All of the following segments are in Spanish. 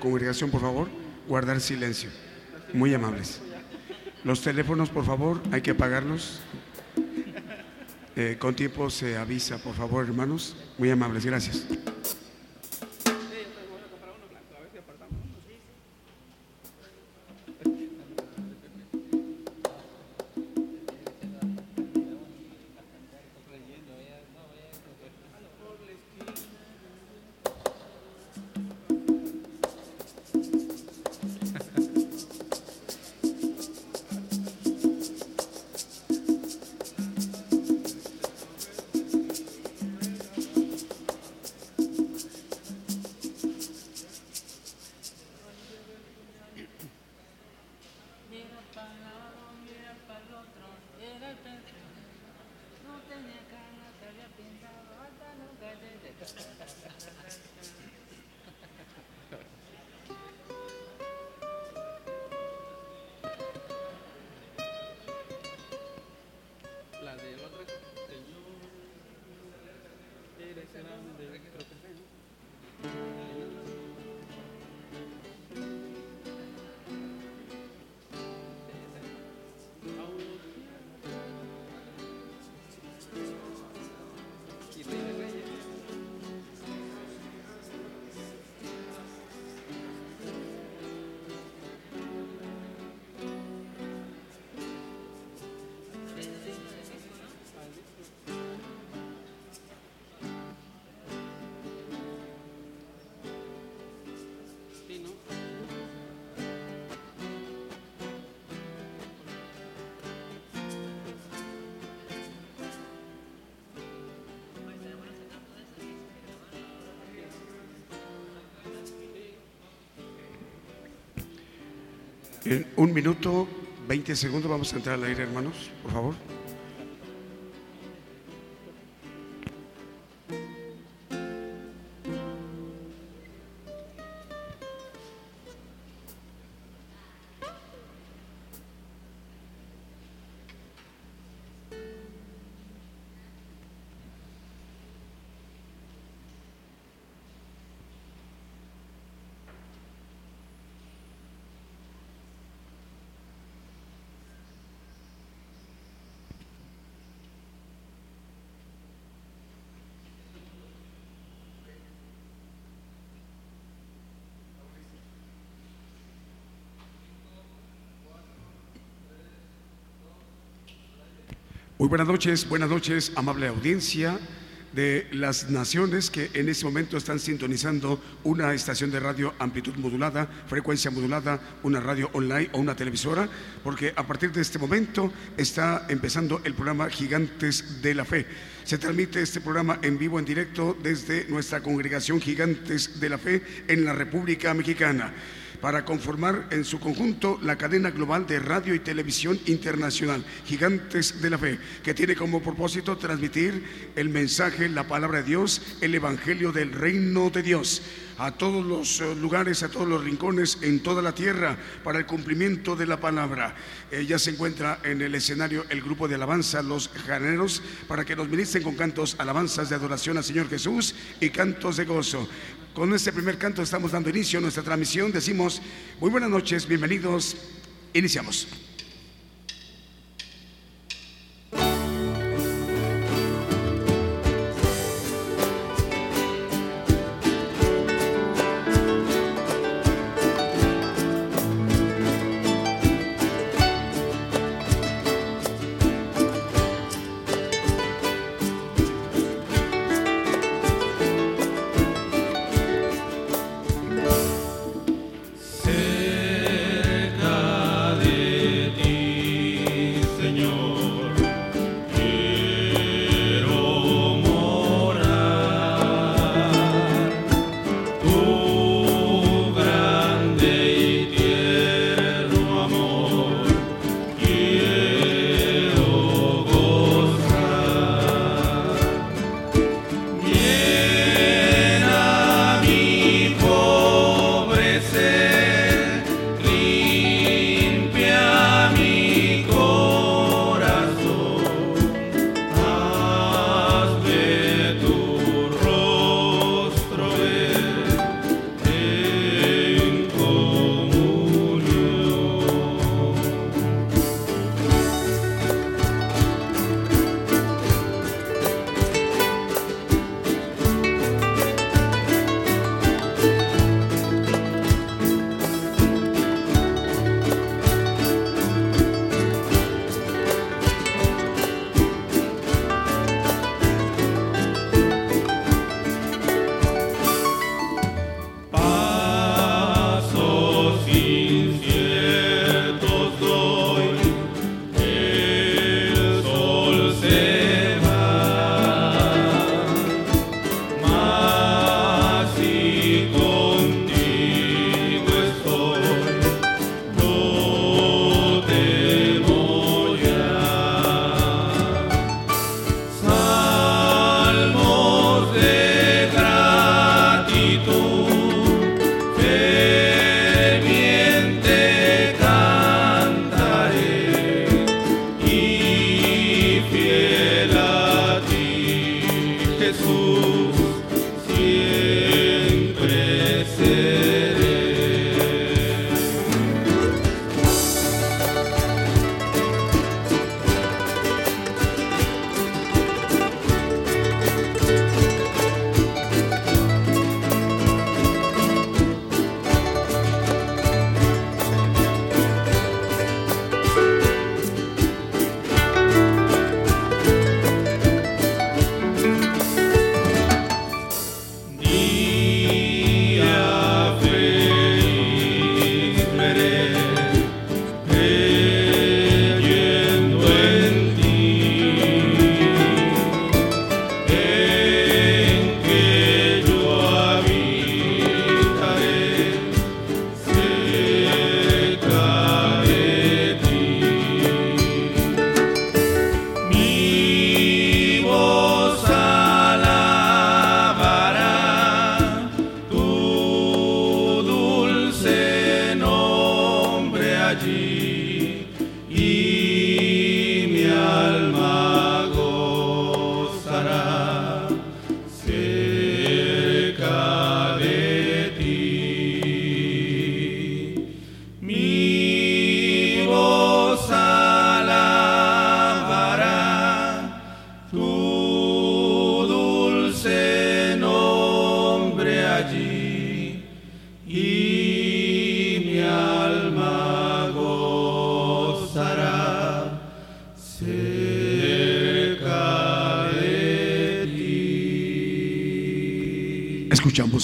Congregación, por favor, guardar silencio. Muy amables. Los teléfonos, por favor, hay que apagarlos. Eh, con tiempo se avisa, por favor, hermanos. Muy amables, gracias. Un minuto, 20 segundos, vamos a entrar al aire, hermanos, por favor. Muy buenas noches, buenas noches, amable audiencia de las naciones que en este momento están sintonizando una estación de radio amplitud modulada, frecuencia modulada, una radio online o una televisora, porque a partir de este momento está empezando el programa Gigantes de la Fe. Se transmite este programa en vivo, en directo, desde nuestra congregación Gigantes de la Fe en la República Mexicana para conformar en su conjunto la cadena global de radio y televisión internacional, Gigantes de la Fe, que tiene como propósito transmitir el mensaje, la palabra de Dios, el Evangelio del reino de Dios a todos los eh, lugares, a todos los rincones en toda la tierra para el cumplimiento de la palabra. Eh, ya se encuentra en el escenario el grupo de alabanza, los janeros, para que nos ministren con cantos, alabanzas de adoración al Señor Jesús y cantos de gozo. Con este primer canto estamos dando inicio a nuestra transmisión. Decimos, muy buenas noches, bienvenidos. Iniciamos.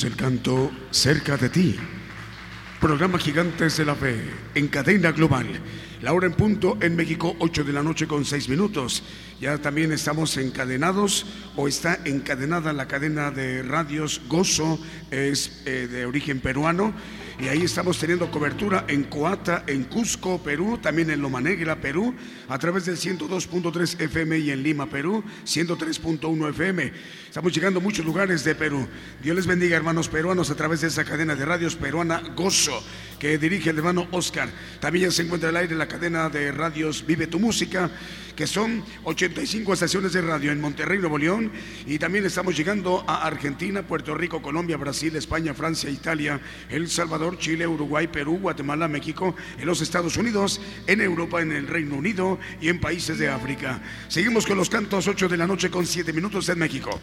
El canto Cerca de ti. Programa Gigantes de la Fe en cadena global. La hora en punto en México, 8 de la noche con 6 minutos. Ya también estamos encadenados o está encadenada la cadena de radios Gozo, es eh, de origen peruano. Y ahí estamos teniendo cobertura en Coata, en Cusco, Perú, también en Loma Negra, Perú, a través del 102.3 FM y en Lima, Perú, 103.1 FM. Estamos llegando a muchos lugares de Perú. Dios les bendiga, hermanos peruanos, a través de esa cadena de radios peruana Gozo, que dirige el hermano Oscar. También ya se encuentra al aire la cadena de radios Vive tu Música, que son 85 estaciones de radio en Monterrey, Nuevo León. Y también estamos llegando a Argentina, Puerto Rico, Colombia, Brasil, España, Francia, Italia, El Salvador, Chile, Uruguay, Perú, Guatemala, México, en los Estados Unidos, en Europa, en el Reino Unido y en países de África. Seguimos con los cantos 8 de la noche con 7 minutos en México.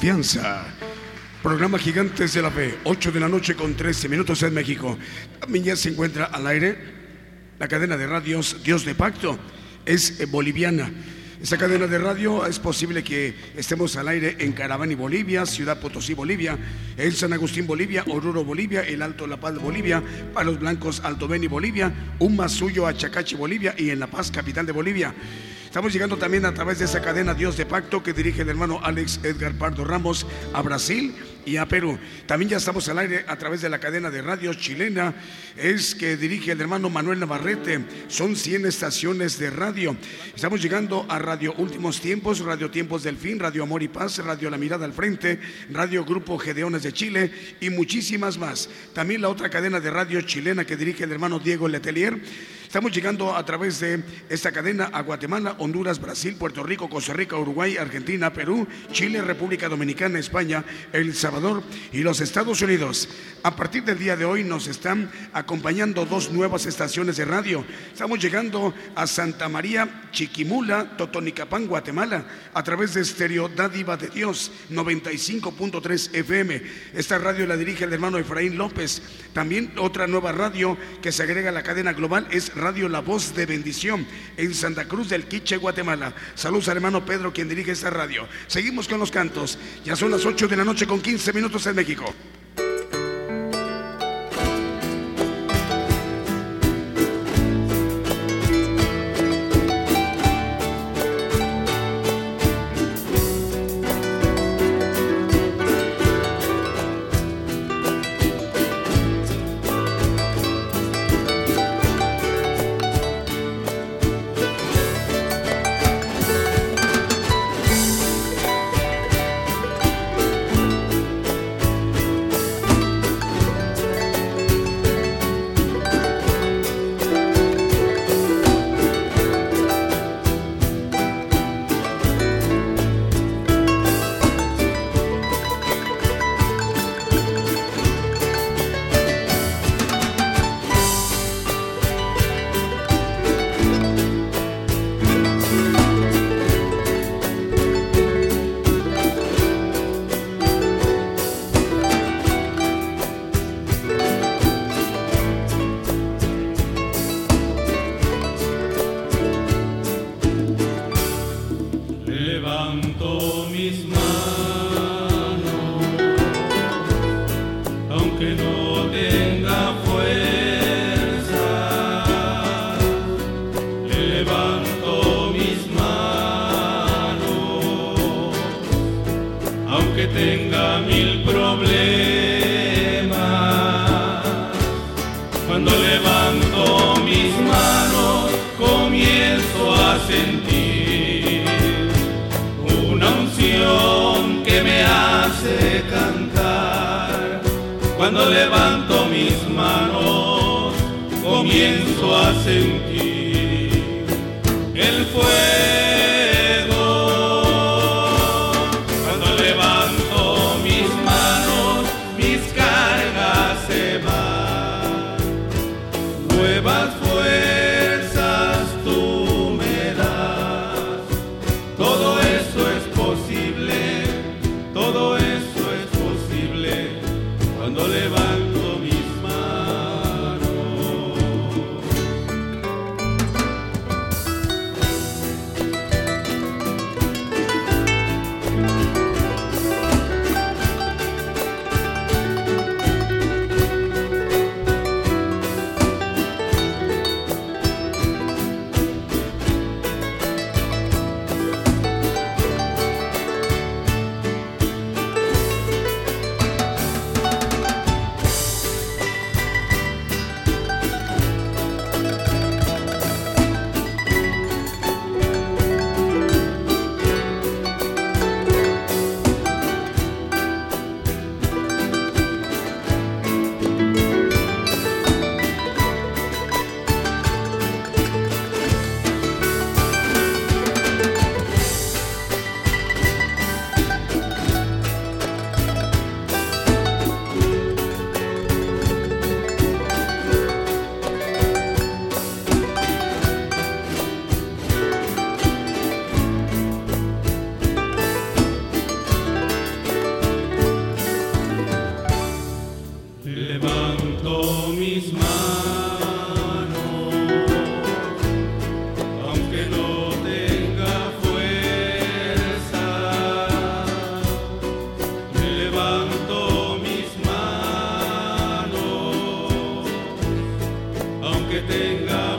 Confianza. Programa Gigantes de la Fe, 8 de la noche con 13 minutos en México. También ya se encuentra al aire la cadena de radios Dios de Pacto. Es eh, boliviana. Esta cadena de radio es posible que estemos al aire en Caravani, Bolivia, Ciudad Potosí, Bolivia, en San Agustín, Bolivia, Oruro, Bolivia, el Alto La Paz, Bolivia, Palos Blancos, Alto Beni, Bolivia, Suyo, Achacachi, Bolivia y en La Paz, capital de Bolivia. Estamos llegando también a través de esa cadena Dios de Pacto que dirige el hermano Alex Edgar Pardo Ramos a Brasil y a Perú. También ya estamos al aire a través de la cadena de radio chilena, es que dirige el hermano Manuel Navarrete. Son 100 estaciones de radio. Estamos llegando a Radio Últimos Tiempos, Radio Tiempos del Fin, Radio Amor y Paz, Radio La Mirada al Frente, Radio Grupo Gedeones de Chile y muchísimas más. También la otra cadena de radio chilena que dirige el hermano Diego Letelier. Estamos llegando a través de esta cadena a Guatemala, Honduras, Brasil, Puerto Rico, Costa Rica, Uruguay, Argentina, Perú, Chile, República Dominicana, España, El Salvador y los Estados Unidos. A partir del día de hoy nos están acompañando dos nuevas estaciones de radio. Estamos llegando a Santa María, Chiquimula, Totonicapán, Guatemala, a través de Estéreo Dádiva de Dios, 95.3 FM. Esta radio la dirige el hermano Efraín López. También otra nueva radio que se agrega a la cadena global es Radio La Voz de Bendición en Santa Cruz del Quiche, Guatemala. Saludos al hermano Pedro, quien dirige esta radio. Seguimos con los cantos. Ya son las 8 de la noche con 15 minutos en México. 手の出 levanto mis manos comienzo a sentir aunque tenga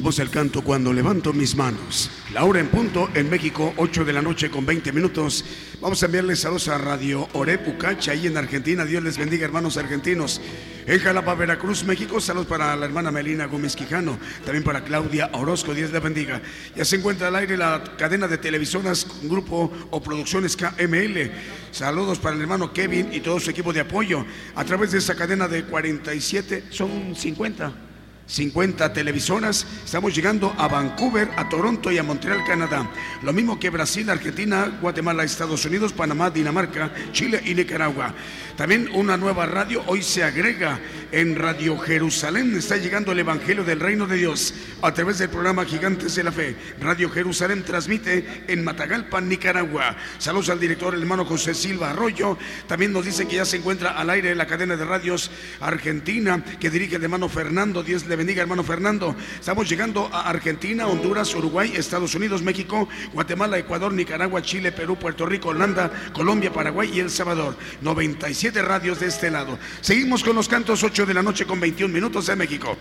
Escuchamos el canto Cuando levanto mis manos. La hora en punto en México, 8 de la noche con 20 minutos. Vamos a enviarles saludos a Radio Orep Ucacha, ahí en Argentina. Dios les bendiga, hermanos argentinos. En Jalapa, Veracruz, México, saludos para la hermana Melina Gómez Quijano, también para Claudia Orozco, Dios les bendiga. Ya se encuentra al aire la cadena de televisoras, grupo o producciones KML. Saludos para el hermano Kevin y todo su equipo de apoyo. A través de esa cadena de 47, son 50. 50 televisoras. Estamos llegando a Vancouver, a Toronto y a Montreal, Canadá. Lo mismo que Brasil, Argentina, Guatemala, Estados Unidos, Panamá, Dinamarca, Chile y Nicaragua. También una nueva radio hoy se agrega en Radio Jerusalén. Está llegando el Evangelio del Reino de Dios a través del programa Gigantes de la Fe. Radio Jerusalén transmite en Matagalpa, Nicaragua. Saludos al director, el hermano José Silva Arroyo. También nos dice que ya se encuentra al aire la cadena de radios Argentina que dirige el hermano Fernando. Dios le bendiga, hermano Fernando. Estamos llegando a Argentina, Honduras, Uruguay, Estados Unidos, México, Guatemala, Ecuador, Nicaragua, Chile, Perú, Puerto Rico, Holanda, Colombia, Paraguay y El Salvador. 97 radios de este lado. Seguimos con los cantos 8 de la noche con 21 minutos en México.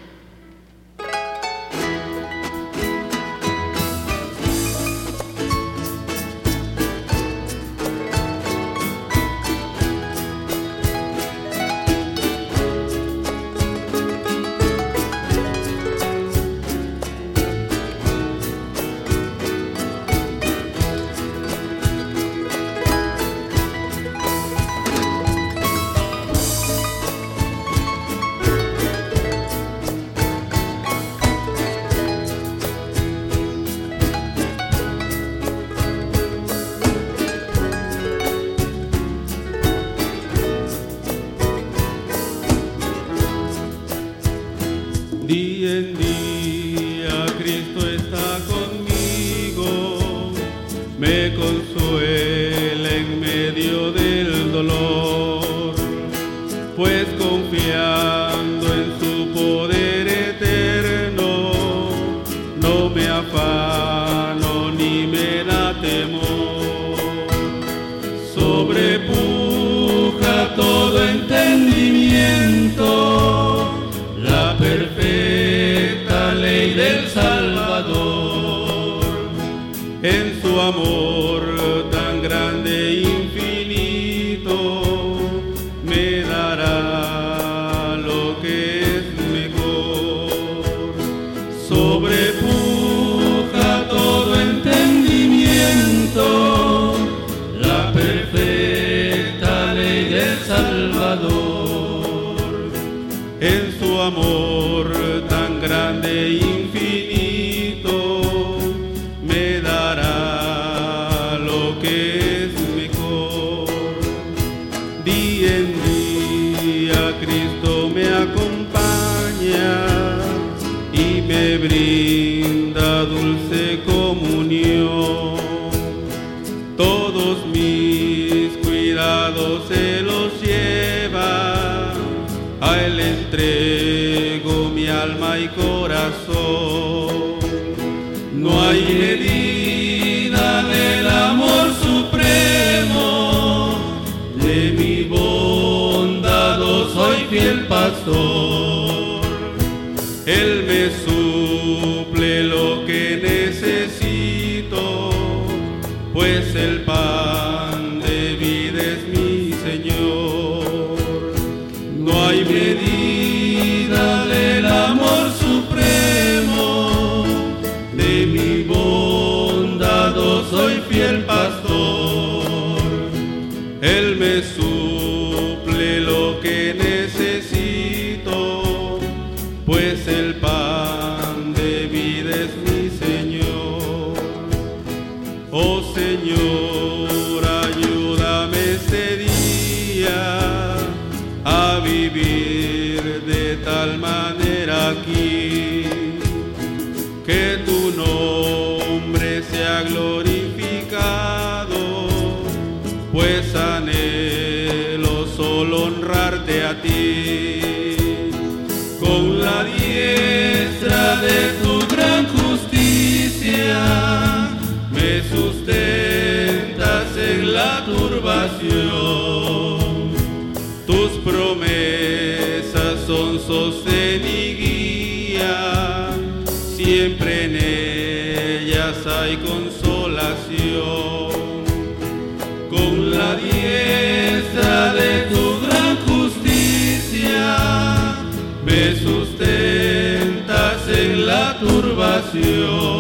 Sostén y guía, siempre en ellas hay consolación. Con la diestra de tu gran justicia me sustentas en la turbación.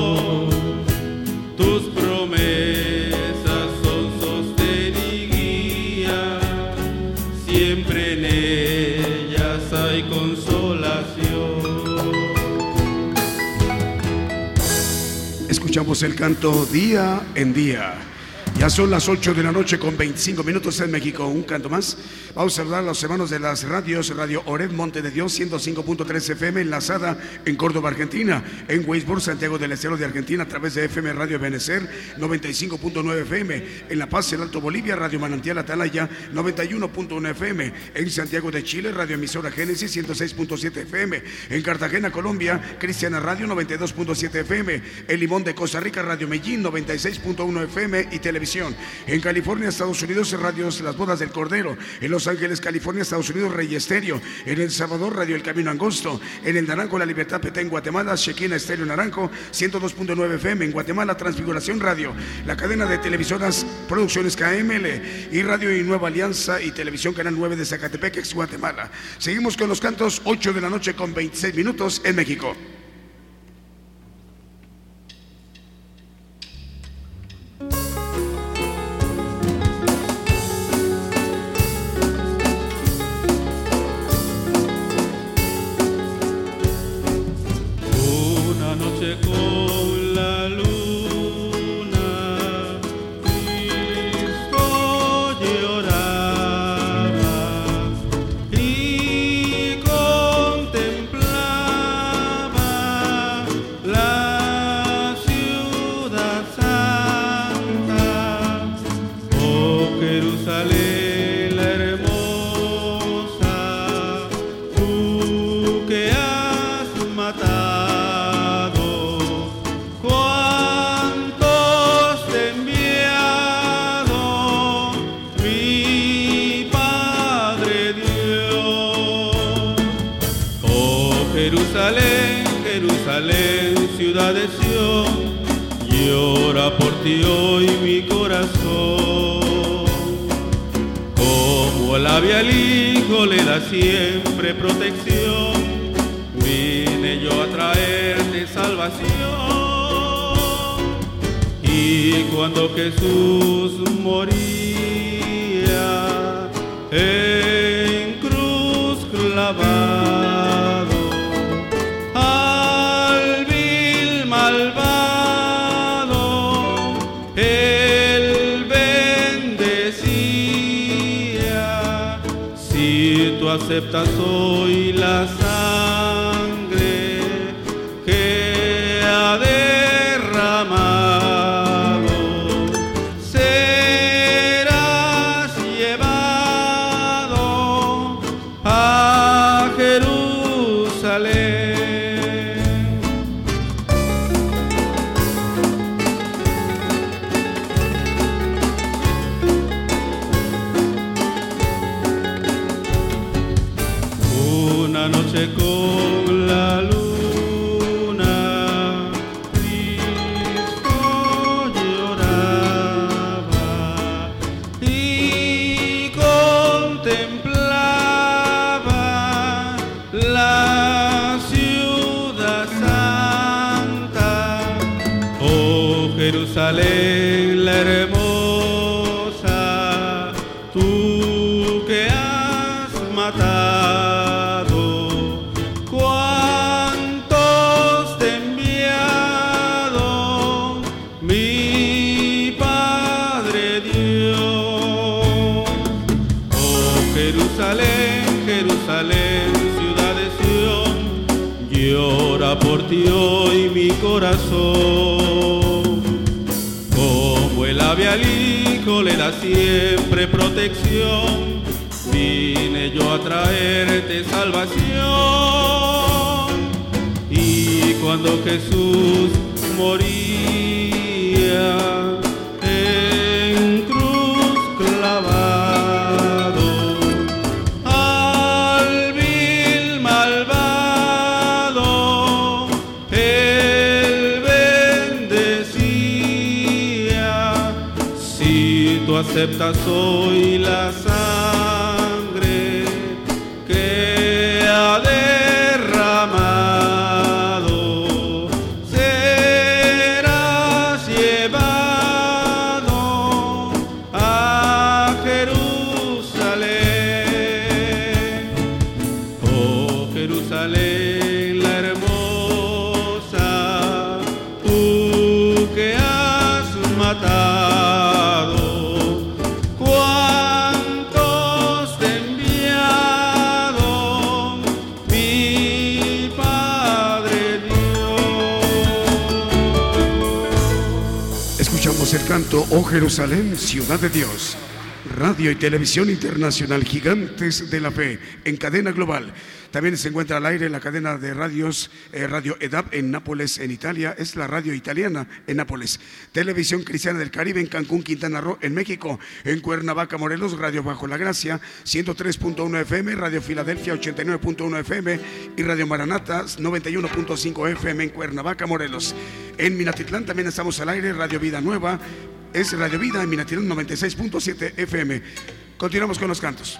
Escuchamos el canto día en día. Son las 8 de la noche con 25 minutos en México. Un canto más. Vamos a saludar a los hermanos de las radios. Radio Oreb Monte de Dios, 105.3 FM, enlazada en Córdoba, Argentina. En Weisburg, Santiago del Estero de Argentina, a través de FM Radio Benecer, 95.9 FM. En La Paz, el Alto Bolivia, Radio Manantial Atalaya, 91.1 FM. En Santiago de Chile, Radio Emisora Génesis, 106.7 FM. En Cartagena, Colombia, Cristiana Radio, 92.7 FM. En Limón de Costa Rica, Radio Medellín, 96.1 FM y televisión. En California, Estados Unidos, Radios Las Bodas del Cordero. En Los Ángeles, California, Estados Unidos, Rey Estéreo. En El Salvador, Radio El Camino Angosto. En El Naranjo, La Libertad Petén, Guatemala, Shequina Estéreo Naranjo, 102.9 FM. En Guatemala, Transfiguración Radio. La cadena de televisoras Producciones KML y Radio y Nueva Alianza y Televisión Canal 9 de Zacatepec, Guatemala. Seguimos con los cantos 8 de la noche con 26 minutos en México. Jerusalén la hermosa, tú que has matado, cuántos te enviado, mi Padre Dios. Oh Jerusalén, Jerusalén, ciudad de Sión, llora por ti hoy mi corazón. Hijo le da siempre protección, vine yo a traerte salvación. Y cuando Jesús moría aceptas hoy la Oh Jerusalén, ciudad de Dios. Radio y televisión internacional, gigantes de la fe, en cadena global. También se encuentra al aire la cadena de radios, eh, Radio EDAP en Nápoles, en Italia. Es la radio italiana en Nápoles. Televisión Cristiana del Caribe en Cancún, Quintana Roo, en México. En Cuernavaca, Morelos, Radio Bajo la Gracia, 103.1 FM, Radio Filadelfia, 89.1 FM y Radio Maranata, 91.5 FM en Cuernavaca, Morelos. En Minatitlán también estamos al aire, Radio Vida Nueva. Es Radio Vida en Minatitlán 96.7 FM. Continuamos con los cantos.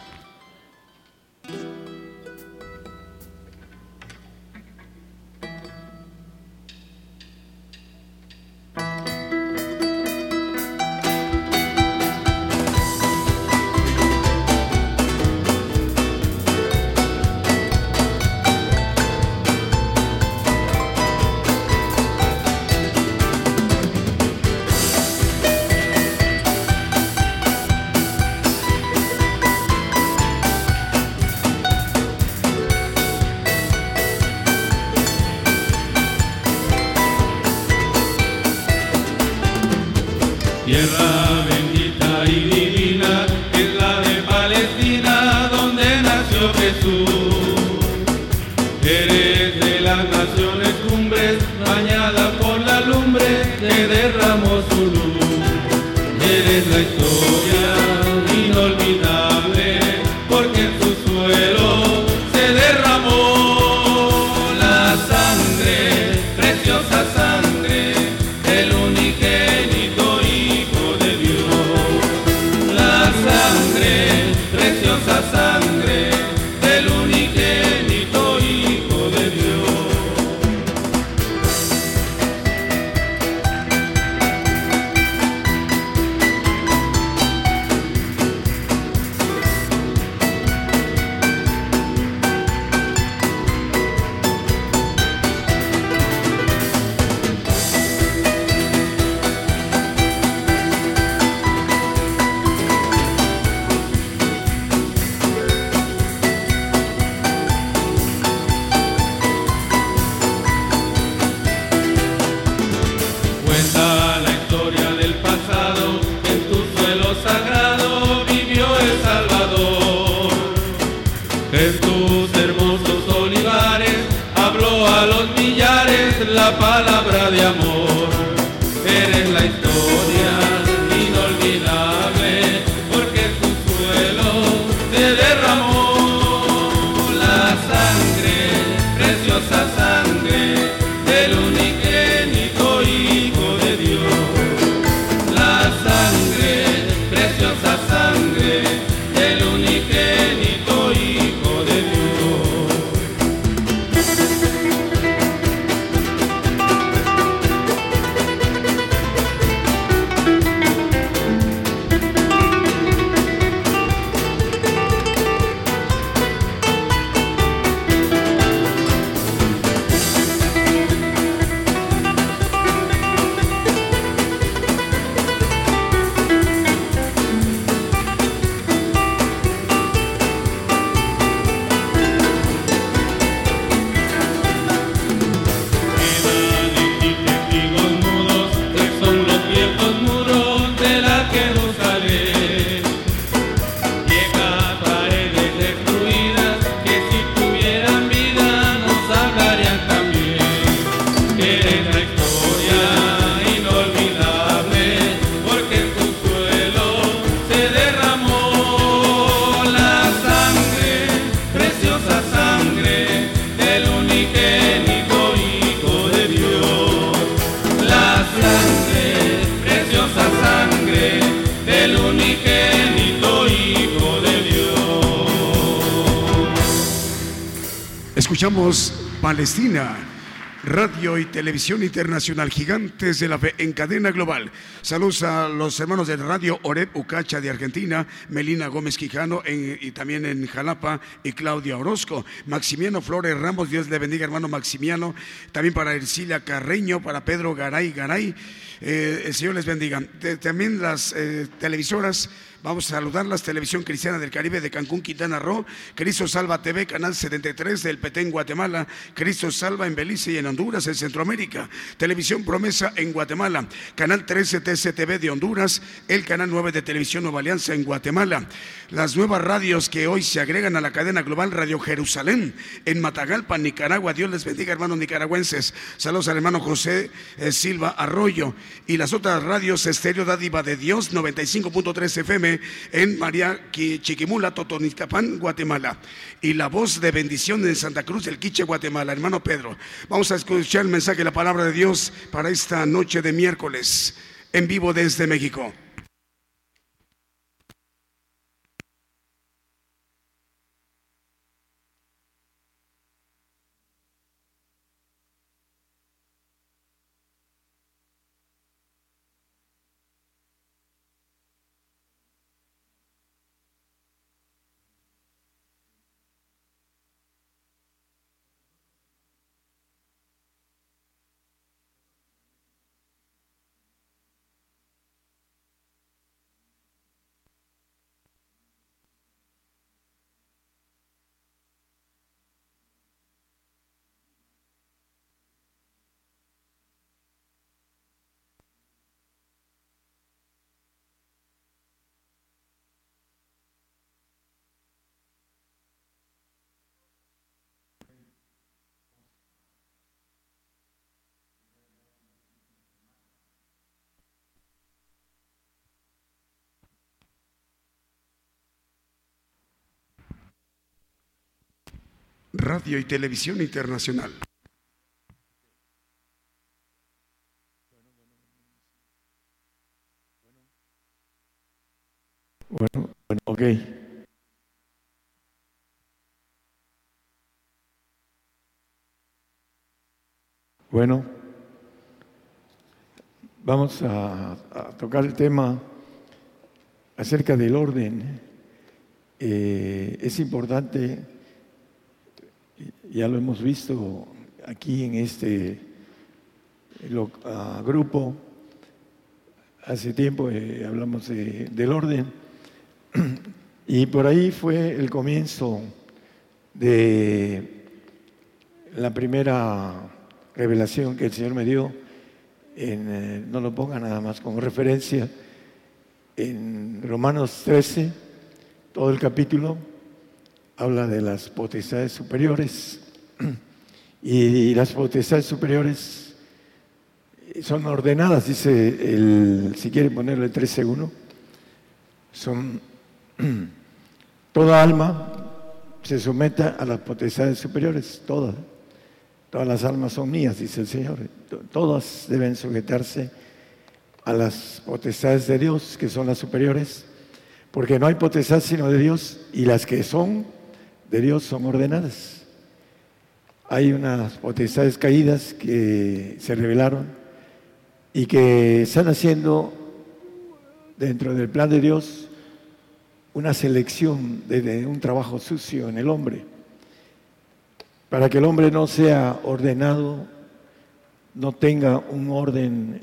Palestina, Radio y Televisión Internacional, gigantes de la fe en cadena global. Saludos a los hermanos de Radio Oreb Ucacha de Argentina, Melina Gómez Quijano y también en Jalapa y Claudia Orozco. Maximiano Flores Ramos, Dios le bendiga hermano Maximiano. También para Ercilia Carreño, para Pedro Garay Garay. Eh, el Señor les bendiga. también las eh, televisoras Vamos a saludarlas, Televisión Cristiana del Caribe de Cancún, Quintana Roo, Cristo Salva TV, Canal 73 del Petén, Guatemala, Cristo Salva en Belice y en Honduras, en Centroamérica, Televisión Promesa en Guatemala, Canal 13 TCTV de Honduras, el Canal 9 de Televisión Nueva Alianza en Guatemala, las nuevas radios que hoy se agregan a la cadena global Radio Jerusalén en Matagalpa, Nicaragua. Dios les bendiga, hermanos nicaragüenses. Saludos al hermano José eh, Silva Arroyo y las otras radios Estéreo Dádiva de Dios 95.3 FM en María Chiquimula, Totonicapán, Guatemala. Y la voz de bendición en Santa Cruz del Quiche, Guatemala. Hermano Pedro, vamos a escuchar el mensaje la palabra de Dios para esta noche de miércoles en vivo desde México. Radio y Televisión Internacional. Bueno, bueno, ok. Bueno, vamos a, tocar el tema acerca del orden. Eh, es importante ya lo hemos visto aquí en este ah, grupo. Hace tiempo eh, hablamos del orden y por ahí fue el comienzo de la primera revelación que el Señor me dio. Eh, no lo ponga nada más como referencia, en Romanos 13, todo el capítulo habla de las potestades superiores. Y, las potestades superiores son ordenadas, dice el, si quiere ponerlo el 13.1, son toda alma se someta a las potestades superiores, todas, todas las almas son mías, dice el Señor, todas deben sujetarse a las potestades de Dios, que son las superiores, porque no hay potestad sino de Dios, y las que son de Dios son ordenadas. Hay unas potestades caídas que se revelaron y que están haciendo dentro del plan de Dios una selección de, un trabajo sucio en el hombre, para que el hombre no sea ordenado, no tenga un orden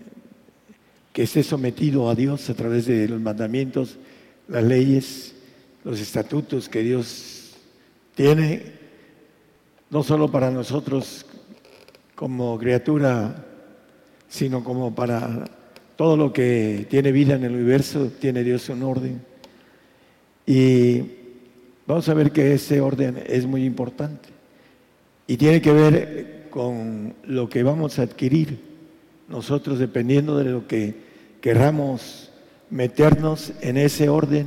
que esté sometido a Dios a través de los mandamientos, las leyes, los estatutos que Dios tiene no solo para nosotros como criatura, sino como para todo lo que tiene vida en el universo, tiene Dios un orden. Y vamos a ver que ese orden es muy importante y tiene que ver con lo que vamos a adquirir nosotros dependiendo de lo que querramos meternos en ese orden,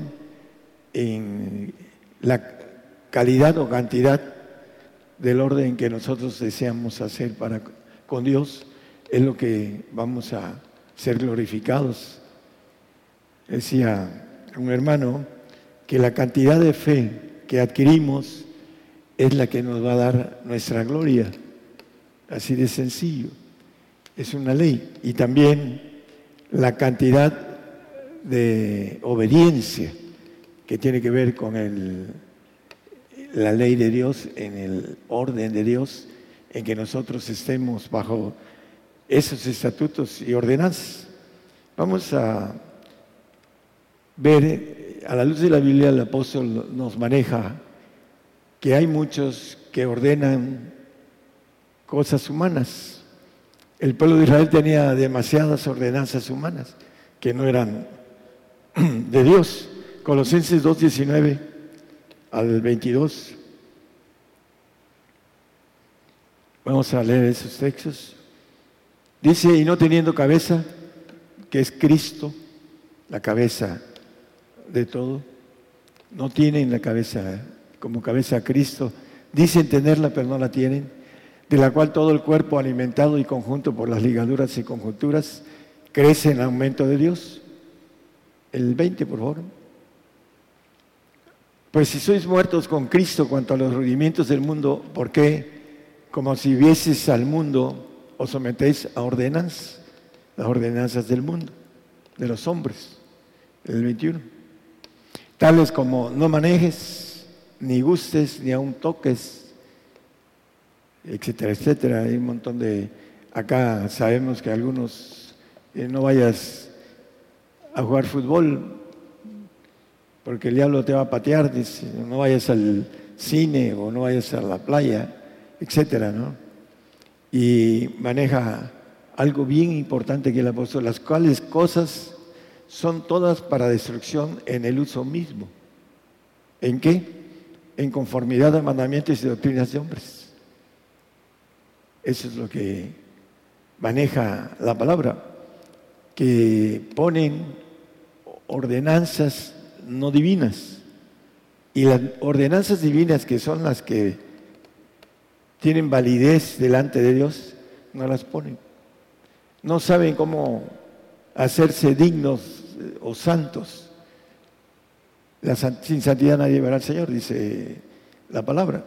en la calidad o cantidad del orden que nosotros deseamos hacer para con Dios es lo que vamos a ser glorificados. Decía un hermano que la cantidad de fe que adquirimos es la que nos va a dar nuestra gloria. Así de sencillo. Es una ley. Y también la cantidad de obediencia que tiene que ver con el, la ley de Dios, en el orden de Dios, en que nosotros estemos bajo esos estatutos y ordenanzas. Vamos a ver, a la luz de la Biblia el apóstol nos maneja que hay muchos que ordenan cosas humanas. El pueblo de Israel tenía demasiadas ordenanzas humanas que no eran de Dios. Colosenses 2.19 al 22. Vamos a leer esos textos. Dice, y no teniendo cabeza, que es Cristo, la cabeza de todo, no tienen la cabeza como cabeza a Cristo, dicen tenerla pero no la tienen, de la cual todo el cuerpo alimentado y conjunto por las ligaduras y conjunturas crece en aumento de Dios. El 20, por favor. Pues si sois muertos con Cristo cuanto a los rudimientos del mundo, ¿por qué, como si vieses al mundo, os sometéis a ordenanzas, las ordenanzas del mundo, de los hombres? El 21. Tales como no manejes, ni gustes, ni aun toques, etcétera, etcétera. Hay un montón de... Acá sabemos que algunos eh, no vayas a jugar fútbol porque el diablo te va a patear, dice, no vayas al cine o no vayas a la playa, etcétera, ¿no? Y maneja algo bien importante que el apóstol, las cuales cosas son todas para destrucción en el uso mismo. ¿En qué? En conformidad a mandamientos y doctrinas de hombres. Eso es lo que maneja la palabra, que ponen ordenanzas no divinas. Y las ordenanzas divinas, que son las que tienen validez delante de Dios, no las ponen. No saben cómo hacerse dignos eh, o santos. La, sin santidad nadie verá al Señor, dice la palabra.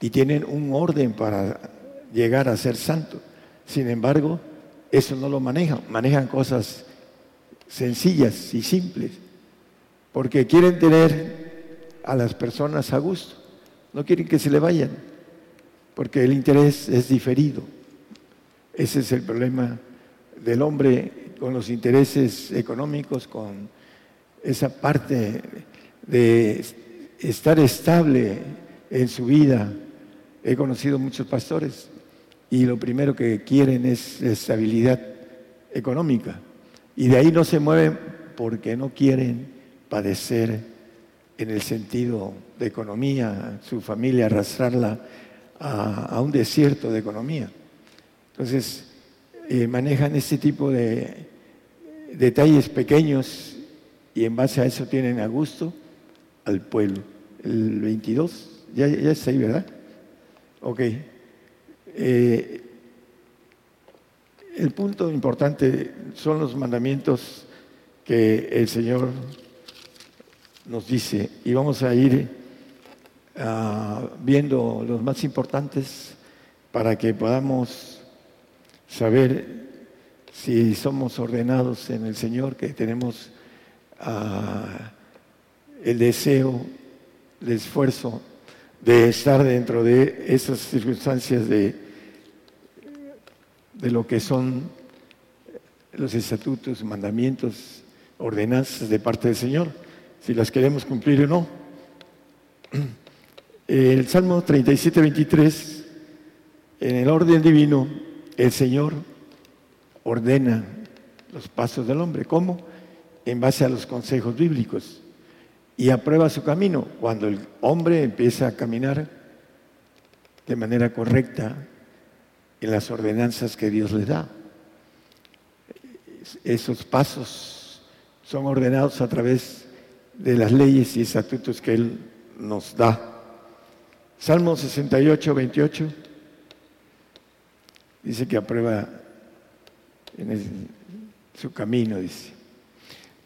Y tienen un orden para llegar a ser santo. Sin embargo, eso no lo manejan. Manejan cosas sencillas y simples porque quieren tener a las personas a gusto, no quieren que se le vayan, porque el interés es diferido. Ese es el problema del hombre con los intereses económicos, con esa parte de estar estable en su vida. He conocido muchos pastores y lo primero que quieren es estabilidad económica y de ahí no se mueven porque no quieren padecer en el sentido de economía, su familia arrastrarla a, un desierto de economía. Entonces, eh, manejan este tipo de detalles pequeños y en base a eso tienen a gusto al pueblo. El 22, ya, ya está ahí, ¿verdad? Ok. Eh, el punto importante son los mandamientos que el Señor nos dice, y vamos a ir ah, viendo los más importantes para que podamos saber si somos ordenados en el Señor, que tenemos ah, el deseo, el esfuerzo de estar dentro de esas circunstancias de, de lo que son los estatutos, mandamientos, ordenanzas de parte del Señor si las queremos cumplir o no. El Salmo 37, 23, en el orden divino, el Señor ordena los pasos del hombre. ¿Cómo? En base a los consejos bíblicos. Y aprueba su camino. Cuando el hombre empieza a caminar de manera correcta en las ordenanzas que Dios le da. Esos pasos son ordenados a través de las leyes y estatutos que Él nos da. Salmo 68, 28 dice que aprueba en su camino, dice.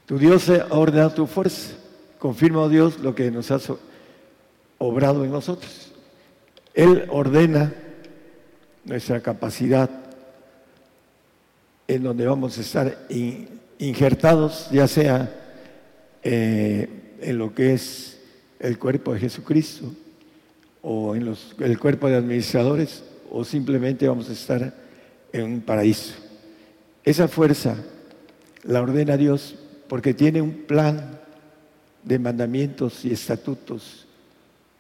Tu Dios ha ordenado tu fuerza. Confirma, oh Dios, lo que nos has obrado en nosotros. Él ordena nuestra capacidad en donde vamos a estar injertados, ya sea eh, en lo que es el cuerpo de Jesucristo o en el cuerpo de administradores o simplemente vamos a estar en un paraíso. Esa fuerza la ordena Dios porque tiene un plan de mandamientos y estatutos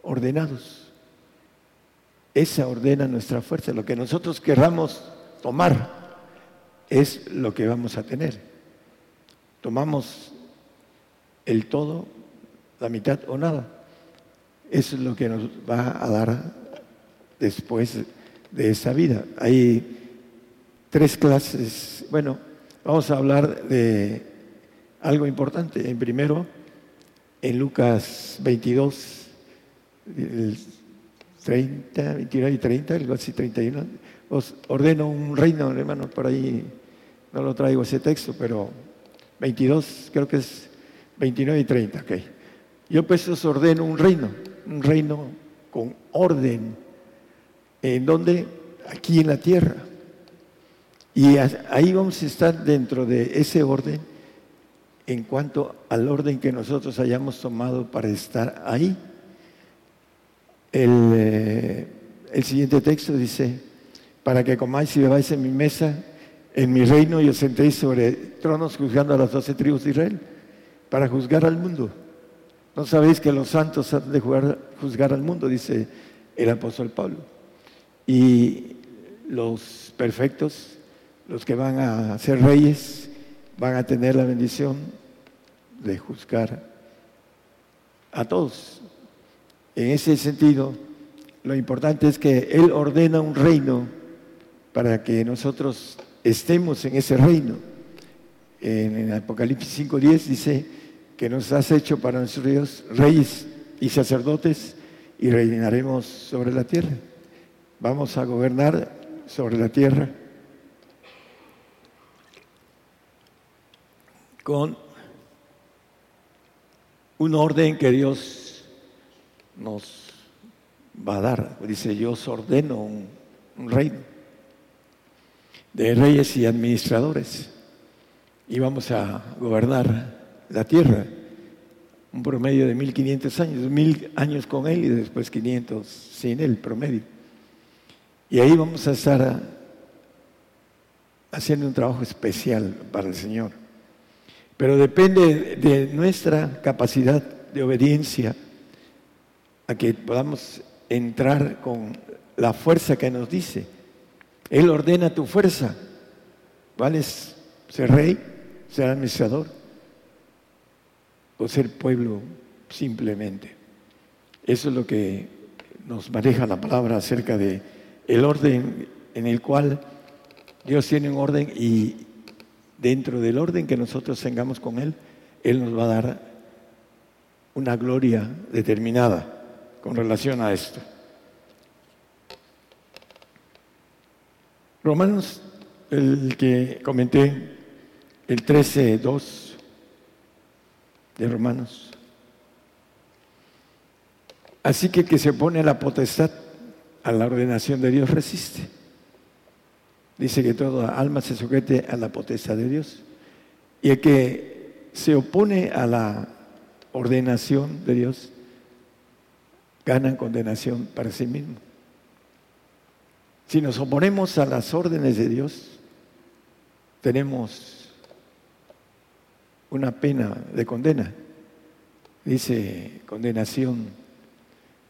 ordenados. Esa ordena nuestra fuerza. Lo que nosotros querramos tomar es lo que vamos a tener. Tomamos el todo, la mitad o nada. Eso es lo que nos va a dar después de esa vida. Hay tres clases. Bueno, vamos a hablar de algo importante. En primero, en Lucas 22, 30, 29 y 30, algo así 31. Os ordeno un reino, hermano, por ahí no lo traigo ese texto, pero 22, creo que es 29 y 30, ok. Yo pues os ordeno un reino, un reino con orden, en donde, aquí en la tierra. Y ahí vamos a estar dentro de ese orden en cuanto al orden que nosotros hayamos tomado para estar ahí. El, eh, el siguiente texto dice, para que comáis y bebáis en mi mesa, en mi reino y os sentéis sobre tronos juzgando a las doce tribus de Israel, para juzgar al mundo. ¿No sabéis que los santos han de juzgar al mundo? Dice el apóstol Pablo. Y los perfectos, los que van a ser reyes, van a tener la bendición de juzgar a todos. En ese sentido, lo importante es que Él ordena un reino para que nosotros estemos en ese reino. En, Apocalipsis 5.10 dice que nos has hecho para nuestros reyes y sacerdotes y reinaremos sobre la tierra. Vamos a gobernar sobre la tierra con un orden que Dios nos va a dar. Dice, Dios ordeno un, un reino de reyes y administradores y vamos a gobernar la tierra. Un promedio de 1500 años, mil años con Él y después 500 sin Él, promedio. Y ahí vamos a estar haciendo un trabajo especial para el Señor. Pero depende de nuestra capacidad de obediencia a que podamos entrar con la fuerza que nos dice. Él ordena tu fuerza. ¿Cuál? ¿Ser rey? ¿Ser administrador? ¿O ser pueblo simplemente? Eso es lo que nos maneja la palabra acerca de el orden en el cual Dios tiene un orden y dentro del orden que nosotros tengamos con Él, Él nos va a dar una gloria determinada con relación a esto. Romanos, el que comenté, el 13.2 de Romanos. Así que que se pone la potestad a la ordenación de Dios resiste. Dice que toda alma se sujete a la potestad de Dios. Y el que se opone a la ordenación de Dios, gana condenación para sí mismo. Si nos oponemos a las órdenes de Dios, tenemos una pena de condena. Dice condenación.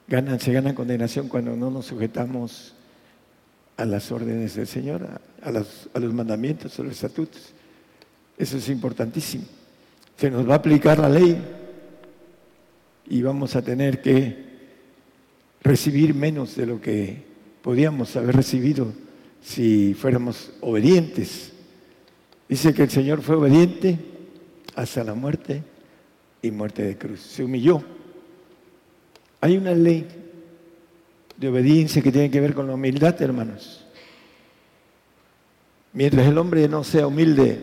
Ganan, se gana condenación cuando no nos sujetamos a las órdenes del Señor, a, a los mandamientos, a los estatutos. Eso es importantísimo. Se nos va a aplicar la ley y vamos a tener que recibir menos de lo que podíamos haber recibido si fuéramos obedientes. Dice que el Señor fue obediente hasta la muerte y muerte de cruz. Se humilló. Hay una ley de obediencia que tiene que ver con la humildad, hermanos. Mientras el hombre no sea humilde,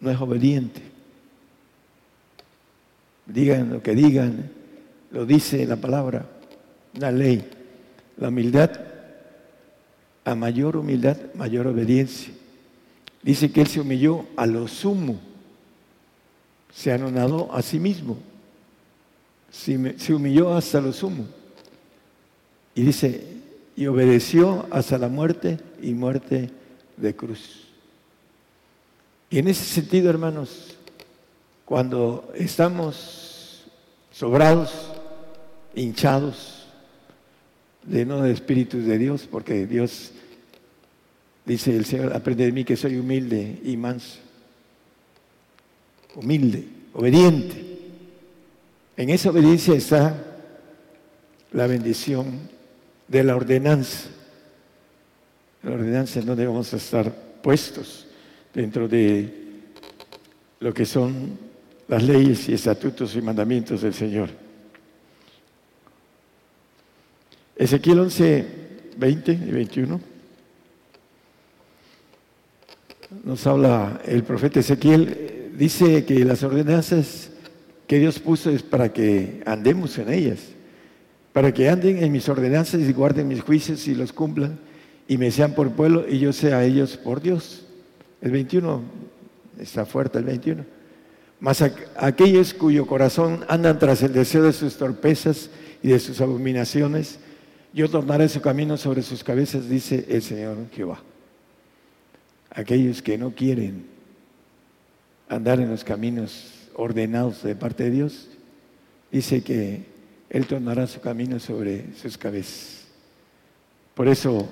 no es obediente. Digan lo que digan, lo dice la palabra, una ley. La humildad, a mayor humildad, mayor obediencia. Dice que Él se humilló a lo sumo, se anonadó a sí mismo, se humilló hasta lo sumo. Y dice, y obedeció hasta la muerte y muerte de cruz. Y en ese sentido, hermanos, cuando estamos sobrados, hinchados, llenos de espíritus de Dios, porque Dios dice el Señor, aprende de mí que soy humilde y manso, humilde, obediente. En esa obediencia está la bendición de la ordenanza. La ordenanza no debemos estar puestos dentro de lo que son las leyes y estatutos y mandamientos del Señor. Ezequiel 11, 20 y 21 nos habla el profeta Ezequiel, dice que las ordenanzas que Dios puso es para que andemos en ellas, para que anden en mis ordenanzas y guarden mis juicios y los cumplan y me sean por pueblo y yo sea a ellos por Dios. El 21, está fuerte el 21. Mas aquellos cuyo corazón andan tras el deseo de sus torpezas y de sus abominaciones, yo tornaré su camino sobre sus cabezas, dice el Señor Jehová. Aquellos que no quieren andar en los caminos ordenados de parte de Dios, dice que Él tornará su camino sobre sus cabezas. Por eso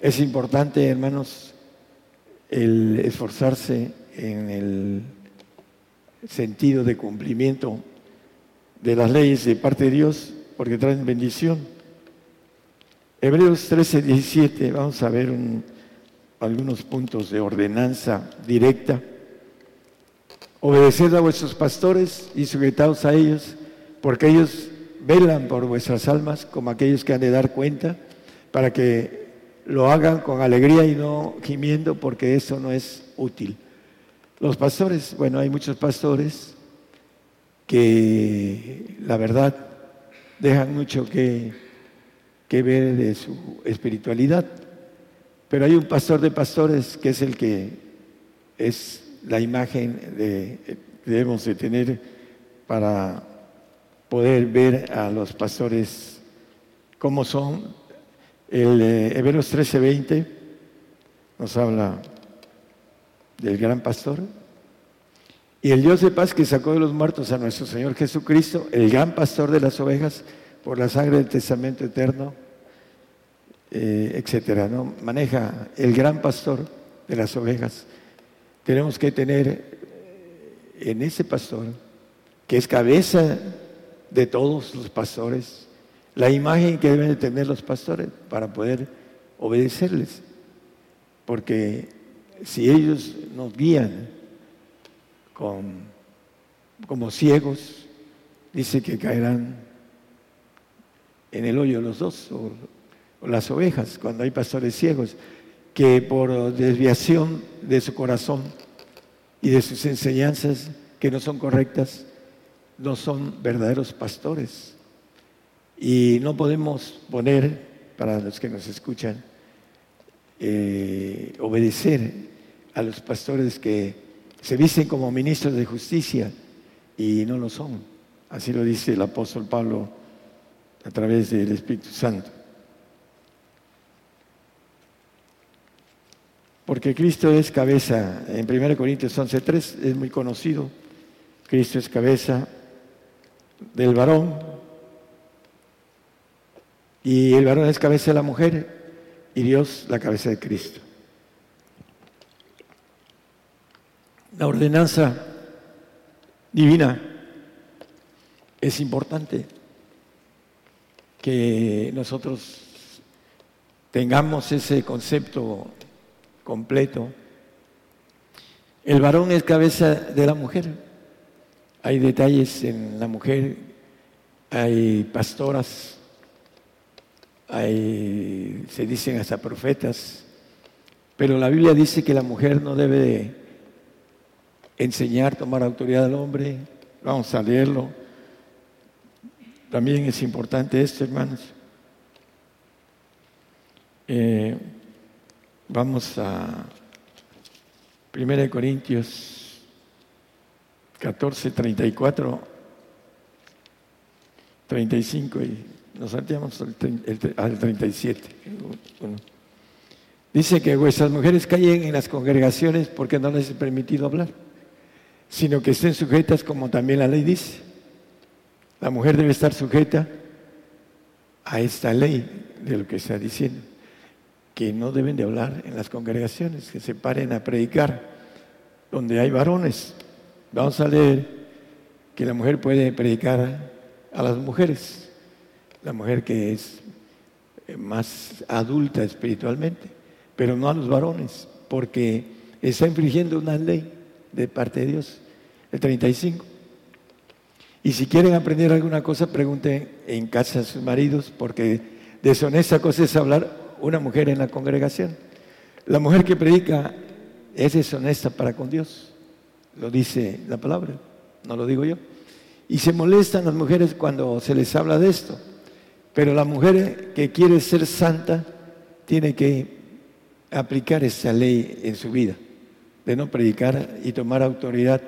es importante, hermanos, el esforzarse en el sentido de cumplimiento de las leyes de parte de Dios, porque traen bendición. Hebreos 13, 17, vamos a ver algunos puntos de ordenanza directa. Obedeced a vuestros pastores y sujetaos a ellos, porque ellos velan por vuestras almas como aquellos que han de dar cuenta, para que lo hagan con alegría y no gimiendo, porque eso no es útil. Los pastores, bueno, hay muchos pastores que la verdad dejan mucho que, que ver de su espiritualidad, pero hay un pastor de pastores que es el que es la imagen de, debemos de tener para poder ver a los pastores cómo son. El eh, Hebreos 13:20 nos habla del gran pastor. Y el Dios de paz que sacó de los muertos a nuestro Señor Jesucristo, el gran pastor de las ovejas, por la sangre del testamento eterno, eh, etcétera, ¿no? Maneja el gran pastor de las ovejas. Tenemos que tener eh, en ese pastor, que es cabeza de todos los pastores, la imagen que deben de tener los pastores para poder obedecerles. Porque si ellos nos guían como ciegos, dice que caerán en el hoyo los dos, o las ovejas, cuando hay pastores ciegos, que por desviación de su corazón y de sus enseñanzas que no son correctas, no son verdaderos pastores. Y no podemos poner, para los que nos escuchan, eh, obedecer a los pastores que se visten como ministros de justicia y no lo son. Así lo dice el apóstol Pablo a través del Espíritu Santo. Porque Cristo es cabeza, en 1 Corintios 11.3 es muy conocido, Cristo es cabeza del varón. Y el varón es cabeza de la mujer y Dios la cabeza de Cristo. La ordenanza divina es importante que nosotros tengamos ese concepto completo. El varón es cabeza de la mujer. Hay detalles en la mujer, hay pastoras hay, se dicen hasta profetas, pero la Biblia dice que la mujer no debe enseñar, tomar autoridad al hombre. Vamos a leerlo. También es importante esto, hermanos. Eh, vamos a 1 Corintios 14, 34, 35 y nos salteamos al 37. Dice que vuestras mujeres callen en las congregaciones porque no les he permitido hablar, sino que estén sujetas como también la ley dice. La mujer debe estar sujeta a esta ley de lo que está diciendo, que no deben de hablar en las congregaciones, que se paren a predicar donde hay varones. Vamos a leer que la mujer puede predicar a las mujeres, la mujer que es más adulta espiritualmente, pero no a los varones, porque está infringiendo una ley de parte de Dios, el 35. Y si quieren aprender alguna cosa, pregunten en casa a sus maridos, porque deshonesta cosa es hablar una mujer en la congregación. La mujer que predica es deshonesta para con Dios, lo dice la palabra, no lo digo yo. Y se molestan las mujeres cuando se les habla de esto. Pero la mujer que quiere ser santa tiene que aplicar esa ley en su vida, de no predicar y tomar autoridad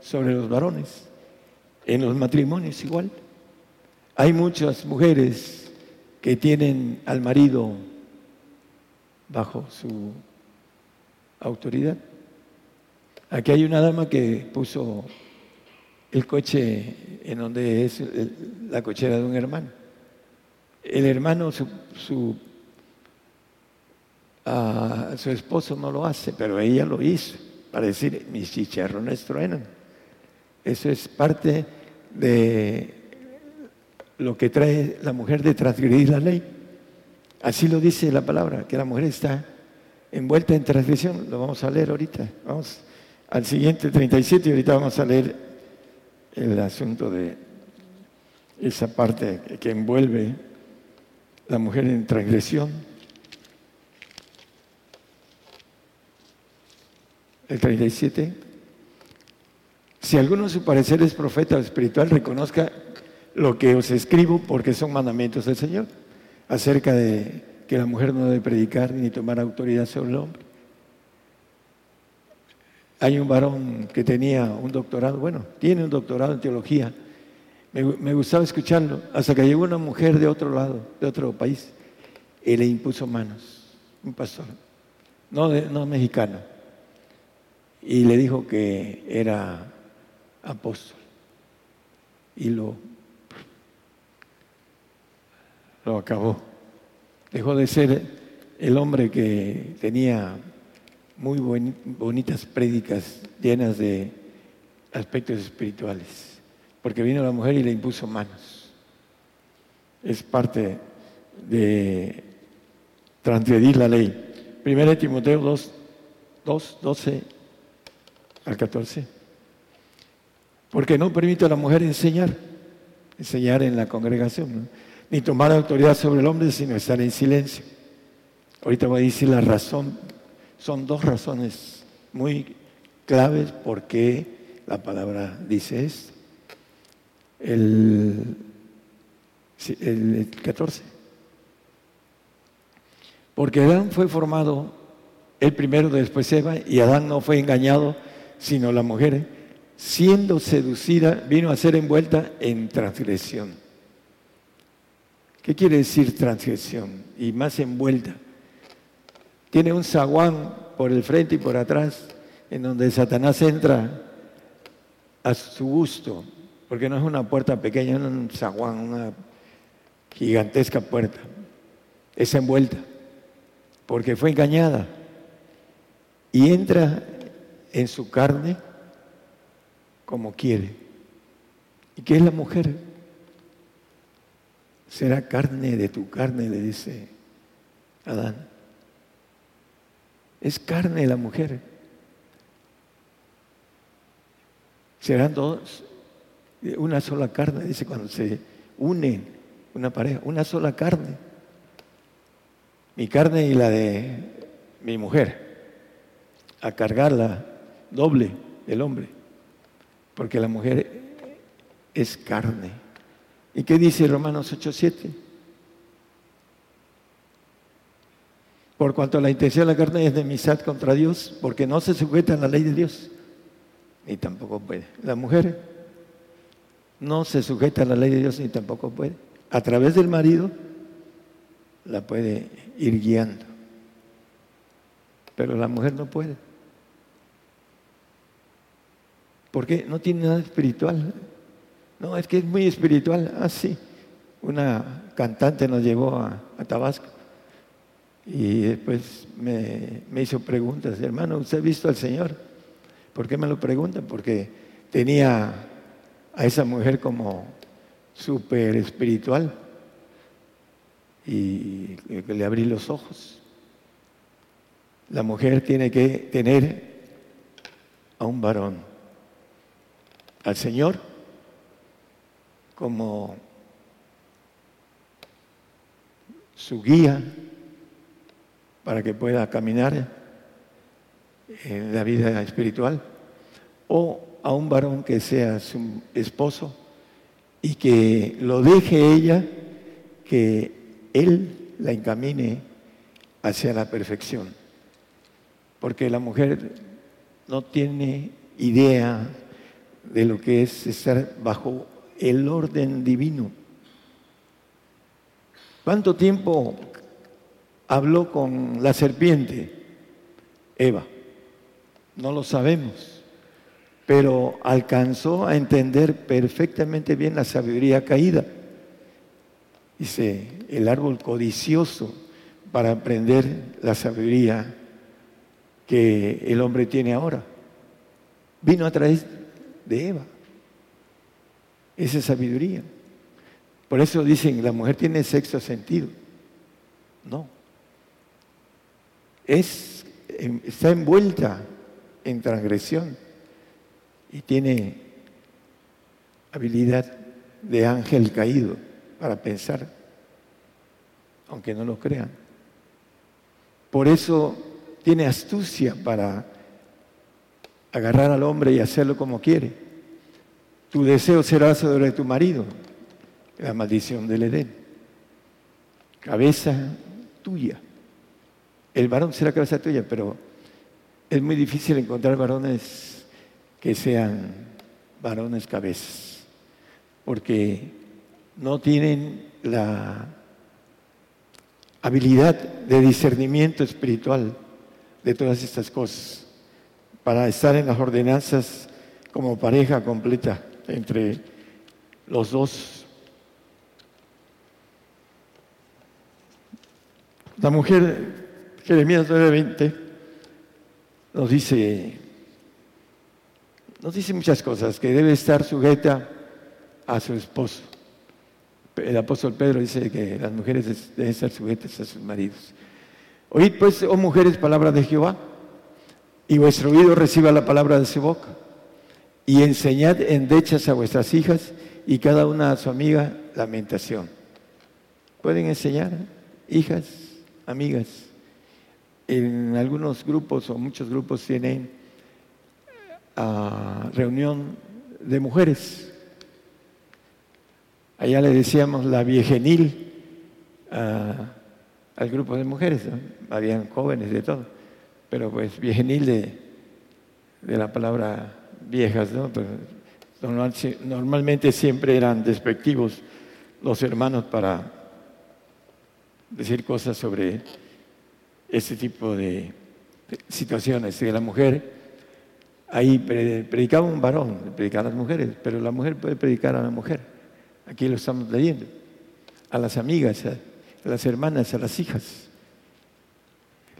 sobre los varones. En los matrimonios igual. Hay muchas mujeres que tienen al marido bajo su autoridad. Aquí hay una dama que puso el coche en donde es la cochera de un hermano. El hermano, su, su, su esposo no lo hace, pero ella lo hizo para decir, mis chicharrones truenan. Eso es parte de lo que trae la mujer de transgredir la ley. Así lo dice la palabra, que la mujer está envuelta en transgresión. Lo vamos a leer ahorita. Vamos al siguiente 37 y ahorita vamos a leer el asunto de esa parte que envuelve la mujer en transgresión. El 37. Si alguno a su parecer es profeta o espiritual, reconozca lo que os escribo porque son mandamientos del Señor acerca de que la mujer no debe predicar ni tomar autoridad sobre el hombre. Hay un varón que tenía un doctorado, bueno, tiene un doctorado en teología. Me, gustaba escucharlo, hasta que llegó una mujer de otro lado, de otro país, y le impuso manos, un pastor, no, no mexicano, y le dijo que era apóstol. Y lo, lo acabó. Dejó de ser el hombre que tenía muy bonitas prédicas llenas de aspectos espirituales, porque vino la mujer y le impuso manos. Es parte de transgredir la ley. Primera de Timoteo 2, 2, 12 al 14. Porque no permite a la mujer enseñar, enseñar en la congregación, ni tomar autoridad sobre el hombre, sino estar en silencio. Ahorita voy a decir la razón son dos razones muy claves por qué la palabra dice esto. El, el 14. Porque Adán fue formado el primero, después Eva, y Adán no fue engañado, sino la mujer, siendo seducida, vino a ser envuelta en transgresión. ¿Qué quiere decir transgresión? Y más envuelta tiene un zaguán por el frente y por atrás, en donde Satanás entra a su gusto, porque no es una puerta pequeña, es un zaguán, una gigantesca puerta. Es envuelta, porque fue engañada. Y entra en su carne como quiere. ¿Y qué es la mujer? Será carne de tu carne, le dice Adán. Es carne la mujer. Serán dos, una sola carne, dice cuando se unen una pareja, una sola carne. Mi carne y la de mi mujer. A cargarla doble el hombre. Porque la mujer es carne. ¿Y qué dice Romanos 8:7? Por cuanto la intención de la carne es enemistad contra Dios, porque no se sujeta a la ley de Dios, ni tampoco puede. La mujer no se sujeta a la ley de Dios, ni tampoco puede. A través del marido la puede ir guiando, pero la mujer no puede. Porque no tiene nada espiritual. No, es que es muy espiritual. Ah, sí. Una cantante nos llevó a, Tabasco y después me, hizo preguntas. Hermano, ¿usted ha visto al Señor? ¿Por qué me lo pregunta? Porque tenía a esa mujer como súper espiritual y le abrí los ojos. La mujer tiene que tener a un varón, al Señor, como su guía para que pueda caminar en la vida espiritual, o a un varón que sea su esposo y que lo deje ella, que él la encamine hacia la perfección. Porque la mujer no tiene idea de lo que es estar bajo el orden divino. ¿Cuánto tiempo habló con la serpiente? Eva. No lo sabemos, pero alcanzó a entender perfectamente bien la sabiduría caída. Dice, el árbol codicioso para aprender la sabiduría que el hombre tiene ahora. Vino a través de Eva. Esa sabiduría. Por eso dicen, la mujer tiene sexo sentido. No. Es, está envuelta en transgresión y tiene habilidad de ángel caído para pensar, aunque no lo crean. Por eso tiene astucia para agarrar al hombre y hacerlo como quiere. Tu deseo será sobre tu marido, la maldición del Edén. Cabeza tuya. El varón será cabeza tuya, pero es muy difícil encontrar varones que sean varones cabezas, porque no tienen la habilidad de discernimiento espiritual de todas estas cosas para estar en las ordenanzas como pareja completa entre los dos La mujer, Jeremías 9:20, nos dice, nos dice muchas cosas, que debe estar sujeta a su esposo. El apóstol Pedro dice que las mujeres deben estar sujetas a sus maridos. Oíd pues, oh mujeres, palabra de Jehová, y vuestro oído reciba la palabra de su boca, y enseñad endechas a vuestras hijas, y cada una a su amiga lamentación. ¿Pueden enseñar, hijas? amigas. En algunos grupos o muchos grupos tienen ah, reunión de mujeres. Allá le decíamos la viejenil ah, al grupo de mujeres. Habían jóvenes de todo, pero pues viejenil de, de la palabra viejas, ¿no? Normalmente siempre eran despectivos los hermanos para decir cosas sobre este tipo de situaciones. La mujer, ahí predicaba un varón, predicaba a las mujeres, pero la mujer puede predicar a la mujer. Aquí lo estamos leyendo. A las amigas, a las hermanas, a las hijas.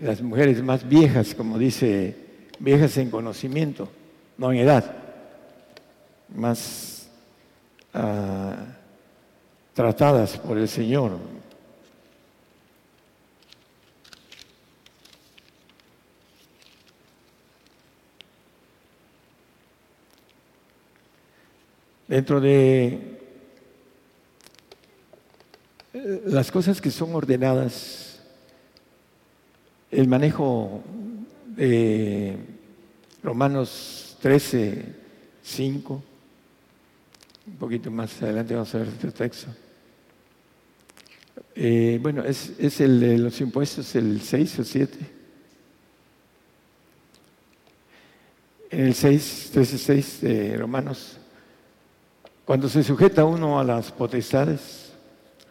Las mujeres más viejas, como dice, viejas en conocimiento, no en edad, más ah, tratadas por el Señor, Dentro de eh, las cosas que son ordenadas, el manejo de Romanos 13, 5, un poquito más adelante vamos a ver este texto. Eh, bueno, es, es, el de los impuestos, el 6 o 7. En el 6, 13, 6 de Romanos, cuando se sujeta uno a las potestades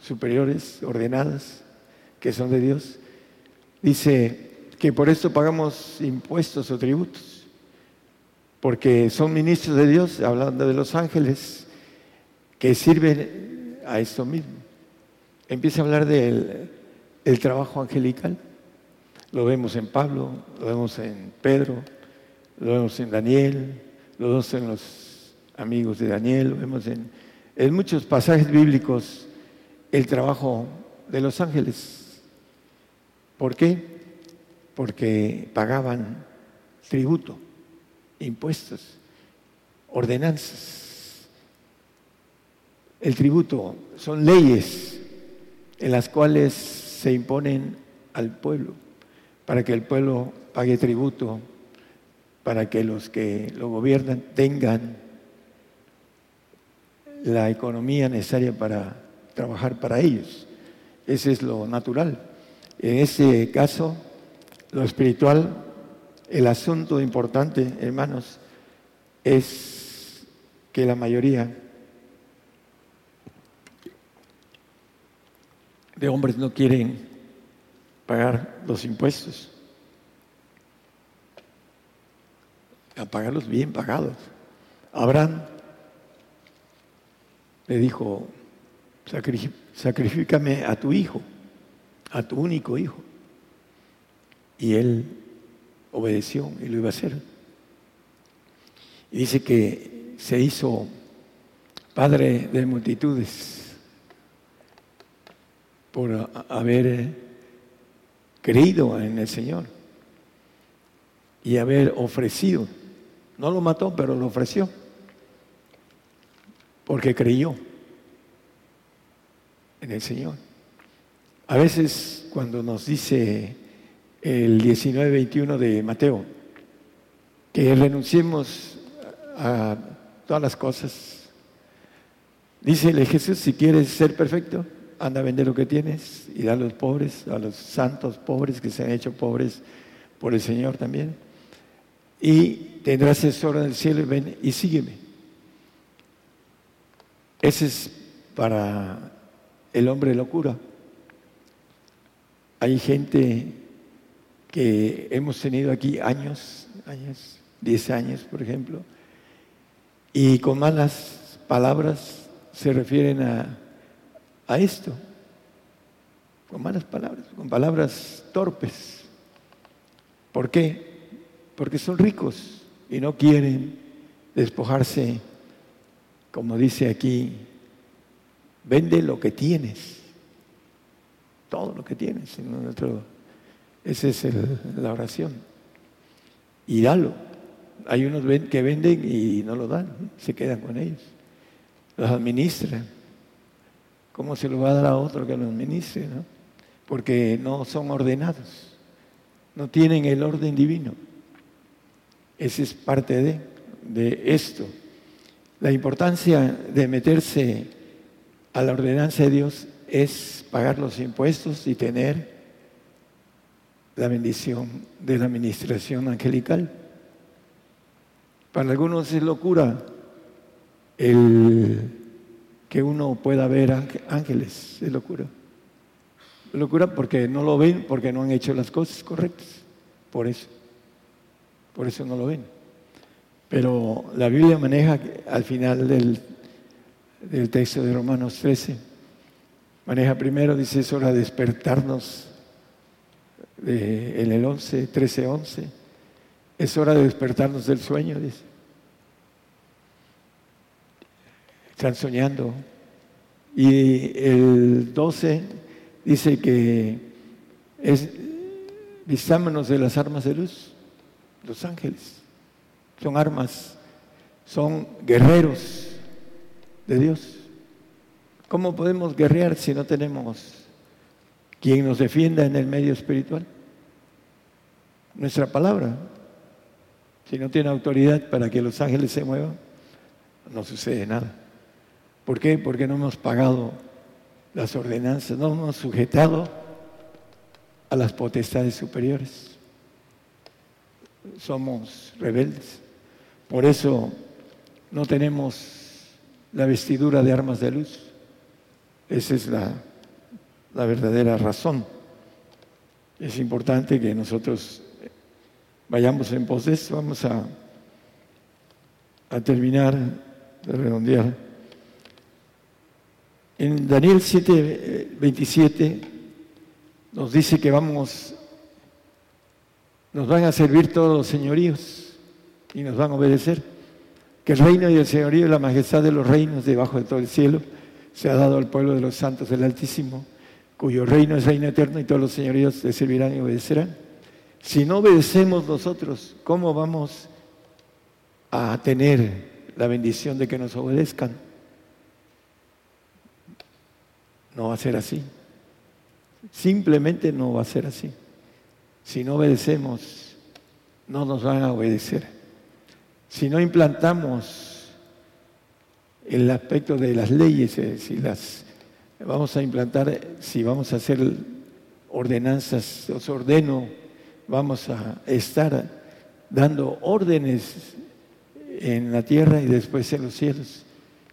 superiores, ordenadas, que son de Dios, dice que por esto pagamos impuestos o tributos, porque son ministros de Dios, hablando de los ángeles, que sirven a esto mismo. Empieza a hablar del el trabajo angelical. Lo vemos en Pablo, lo vemos en Pedro, lo vemos en Daniel, lo vemos en los amigos de Daniel, lo vemos en muchos pasajes bíblicos el trabajo de los ángeles. ¿Por qué? Porque pagaban tributo, impuestos, ordenanzas. El tributo son leyes en las cuales se imponen al pueblo para que el pueblo pague tributo, para que los que lo gobiernan tengan la economía necesaria para trabajar para ellos. Ese es lo natural. En ese caso, lo espiritual, el asunto importante, hermanos, es que la mayoría de hombres no quieren pagar los impuestos, a pagarlos bien pagados. Abraham le dijo, sacrifícame a tu hijo, a tu único hijo. Y él obedeció y lo iba a hacer. Y dice que se hizo padre de multitudes por haber creído en el Señor y haber ofrecido. No lo mató, pero lo ofreció, porque creyó en el Señor. A veces cuando nos dice el 19-21 de Mateo, que renunciemos a todas las cosas, dícele Jesús, si quieres ser perfecto, anda a vender lo que tienes y da a los pobres, a los santos pobres que se han hecho pobres por el Señor también. Y tendrás tesoro en el cielo y ven y sígueme. Ese es para el hombre locura. Hay gente hemos tenido aquí años, años, 10 años, por ejemplo, y con malas palabras se refieren a a esto, con malas palabras, con palabras torpes. ¿Por qué? Porque son ricos y no quieren despojarse, como dice aquí, vende lo que tienes, todo lo que tienes. Esa es la oración. Y dalo. Hay unos que venden y no lo dan, se quedan con ellos, los administran. ¿Cómo se lo va a dar a otro que lo administre? Porque no son ordenados, no tienen el orden divino. Esa es parte de esto. La importancia de meterse a la ordenanza de Dios es pagar los impuestos y tener la bendición de la administración angelical. Para algunos es locura el que uno pueda ver ángeles. Es locura. Locura porque no lo ven, porque no han hecho las cosas correctas. Por eso. Por eso no lo ven. Pero la Biblia maneja al final del, del texto de Romanos 13, maneja primero, dice, es hora de despertarnos en el 11, 13, 11. Es hora de despertarnos del sueño, dice. están soñando. Y el 12 dice que es vistámonos de las armas de luz, los ángeles. Son armas, son guerreros de Dios. ¿Cómo podemos guerrear si no tenemos quien nos defienda en el medio espiritual? Nuestra palabra. Si no tiene autoridad para que los ángeles se muevan, no sucede nada. ¿Por qué? Porque no hemos pagado las ordenanzas, no hemos sujetado a las potestades superiores. Somos rebeldes. Por eso no tenemos la vestidura de armas de luz. Esa es la, la verdadera razón. Es importante que nosotros vayamos en pos de eso. Vamos a, terminar de redondear. En Daniel 7, 27 nos dice que vamos, nos van a servir todos los señoríos y nos van a obedecer. Que el reino y el señorío y la majestad de los reinos debajo de todo el cielo se ha dado al pueblo de los santos del Altísimo, cuyo reino es reino eterno y todos los señoríos le servirán y obedecerán. Si no obedecemos nosotros, ¿cómo vamos a tener la bendición de que nos obedezcan? No va a ser así. Simplemente no va a ser así. Si no obedecemos, no nos van a obedecer. Si no implantamos el aspecto de las leyes, si las vamos a implantar, si vamos a hacer ordenanzas, os ordeno, vamos a estar dando órdenes en la tierra y después en los cielos.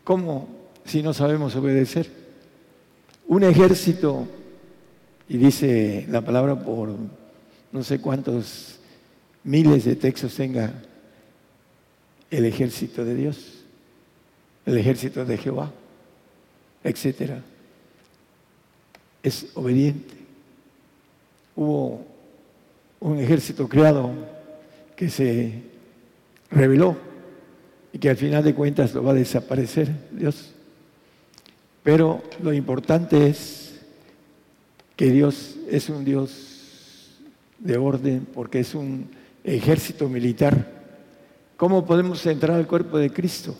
¿Cómo si no sabemos obedecer? Un ejército, y dice la palabra por no sé cuántos miles de textos tenga el ejército de Dios, el ejército de Jehová, etcétera. Es obediente. Hubo un ejército creado que se reveló y que al final de cuentas lo va a desaparecer Dios. Pero lo importante es que Dios es un Dios de orden porque es un ejército militar. ¿Cómo podemos entrar al cuerpo de Cristo?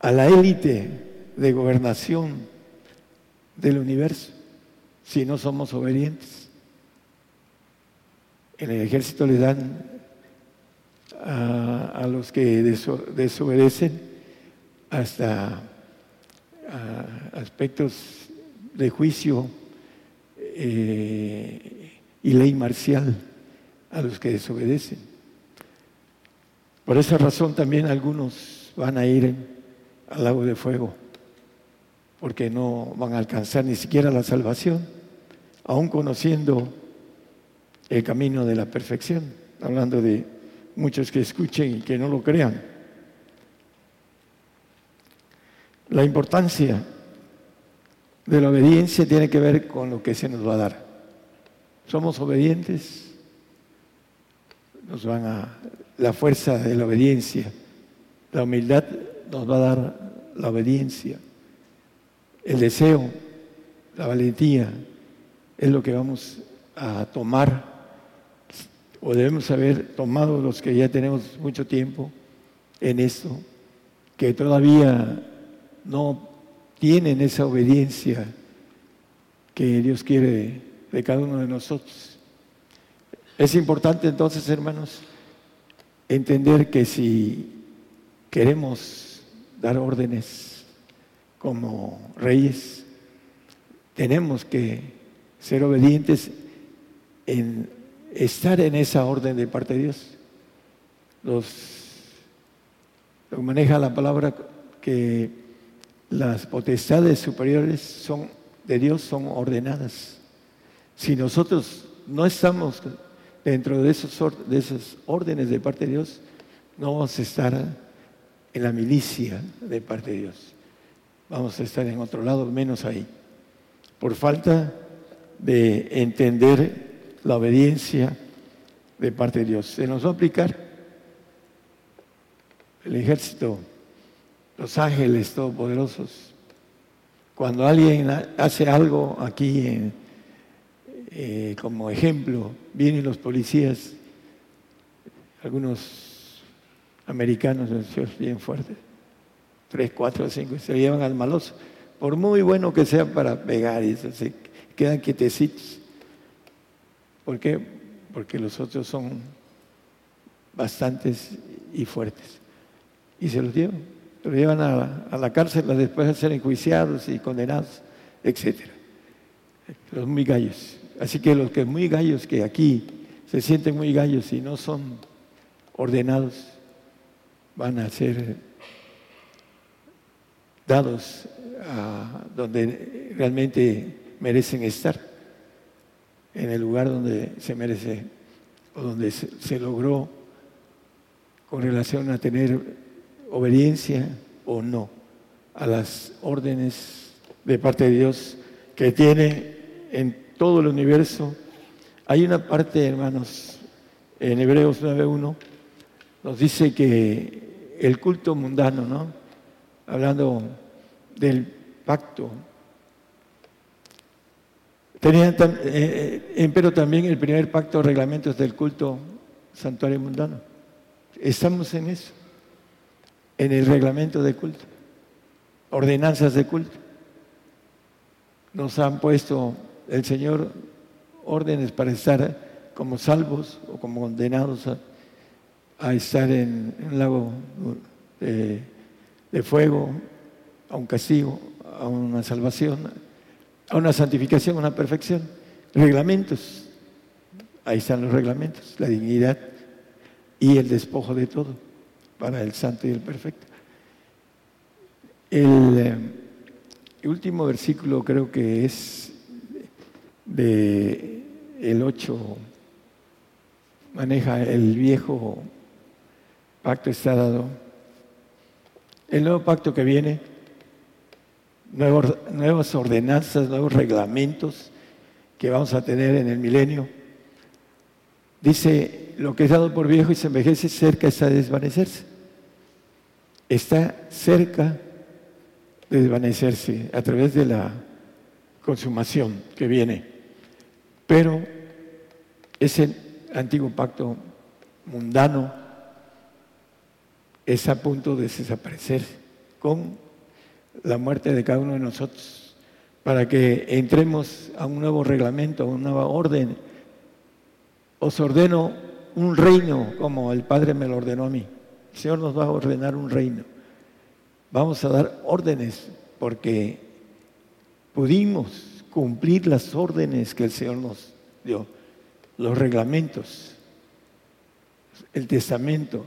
A la élite de gobernación del universo si no somos obedientes. En el ejército le dan a, los que desobedecen hasta aspectos de juicio eh, y ley marcial a los que desobedecen. Por esa razón también algunos van a ir al lago de fuego, porque no van a alcanzar ni siquiera la salvación, aún conociendo el camino de la perfección, hablando de muchos que escuchen y que no lo crean. La importancia de la obediencia tiene que ver con lo que se nos va a dar. Somos obedientes, nos van a la fuerza de la obediencia. La humildad nos va a dar la obediencia. El deseo, la valentía es lo que vamos a tomar o debemos haber tomado los que ya tenemos mucho tiempo en esto, que todavía no tienen esa obediencia que Dios quiere de cada uno de nosotros. Es importante entonces, hermanos, entender que si queremos dar órdenes como reyes, tenemos que ser obedientes en estar en esa orden de parte de Dios. Lo maneja la palabra que las potestades superiores de Dios son ordenadas. Si nosotros no estamos dentro de esas órdenes de parte de Dios, no vamos a estar en la milicia de parte de Dios. Vamos a estar en otro lado, menos ahí. Por falta de entender la obediencia de parte de Dios. Se nos va a aplicar el ejército, los ángeles todopoderosos. Cuando alguien hace algo aquí, eh, como ejemplo, vienen los policías, algunos americanos bien fuertes, tres, cuatro, cinco, y se llevan al maloso. Por muy bueno que sea para pegar, y se quedan quietecitos. ¿Por qué? Porque los otros son bastantes y fuertes. Y se los llevan. Se los llevan a la, cárcel después de ser enjuiciados y condenados. etcétera. Los muy gallos. Así que los que muy gallos que aquí se sienten muy gallos y no son ordenados, van a ser dados a donde realmente merecen estar, en el lugar donde se merece o donde se, logró con relación a tener obediencia o no a las órdenes de parte de Dios que tiene en todo el universo. Hay una parte, hermanos, en Hebreos 9.1, nos dice que el culto mundano, ¿no? Hablando del pacto. Tenía, eh, eh, pero también el primer pacto, reglamentos del culto santuario mundano. Estamos en eso, en el reglamento de culto, ordenanzas de culto. Nos han puesto el Señor órdenes para estar como salvos o como condenados a, estar en, un lago de, de fuego, a un castigo, a una salvación, a una santificación, a una perfección. Reglamentos. Ahí están los reglamentos, la dignidad y el despojo de todo para el santo y el perfecto. El, eh, último versículo creo que es de el 8 maneja el viejo pacto está dado. El nuevo pacto que viene nuevas ordenanzas, nuevos reglamentos que vamos a tener en el milenio. Dice, lo que es dado por viejo y se envejece, cerca está de desvanecerse. Está cerca de desvanecerse a través de la consumación que viene. Pero ese antiguo pacto mundano es a punto de desaparecer con la muerte de cada uno de nosotros, para que entremos a un nuevo reglamento, a una nueva orden. Os ordeno un reino como el Padre me lo ordenó a mí. El Señor nos va a ordenar un reino. Vamos a dar órdenes porque pudimos cumplir las órdenes que el Señor nos dio, los reglamentos, el testamento,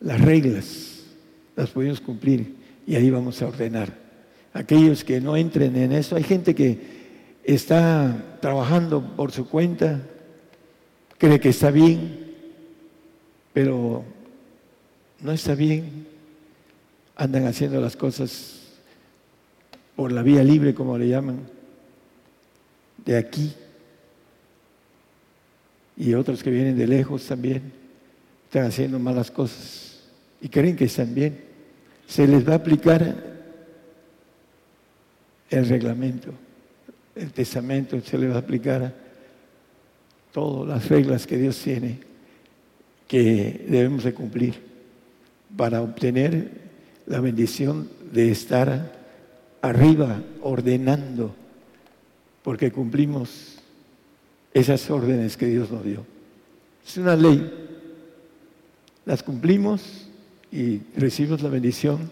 las reglas, las pudimos cumplir y ahí vamos a ordenar. Aquellos que no entren en eso, hay gente que está trabajando por su cuenta, cree que está bien, pero no está bien. Andan haciendo las cosas por la vía libre, como le llaman, de aquí. Y otros que vienen de lejos también están haciendo malas cosas y creen que están bien se les va a aplicar el reglamento, el testamento, se les va a aplicar todas las reglas que Dios tiene que debemos de cumplir para obtener la bendición de estar arriba ordenando, porque cumplimos esas órdenes que Dios nos dio. Es una ley, las cumplimos y recibimos la bendición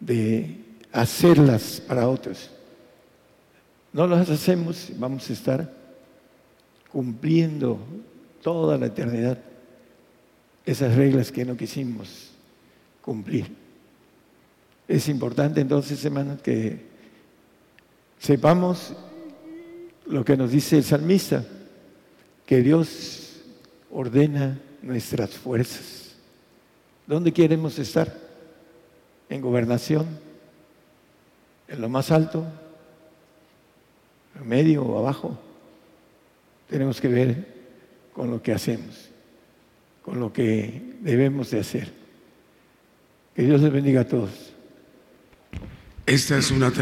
de hacerlas para otros. No las hacemos, vamos a estar cumpliendo toda la eternidad esas reglas que no quisimos cumplir. Es importante entonces, hermanos, que sepamos lo que nos dice el salmista, que Dios ordena nuestras fuerzas. ¿Dónde queremos estar? ¿En gobernación? ¿En lo más alto? ¿En medio o abajo? Tenemos que ver con lo que hacemos, con lo que debemos de hacer. Que Dios les bendiga a todos. Esta es una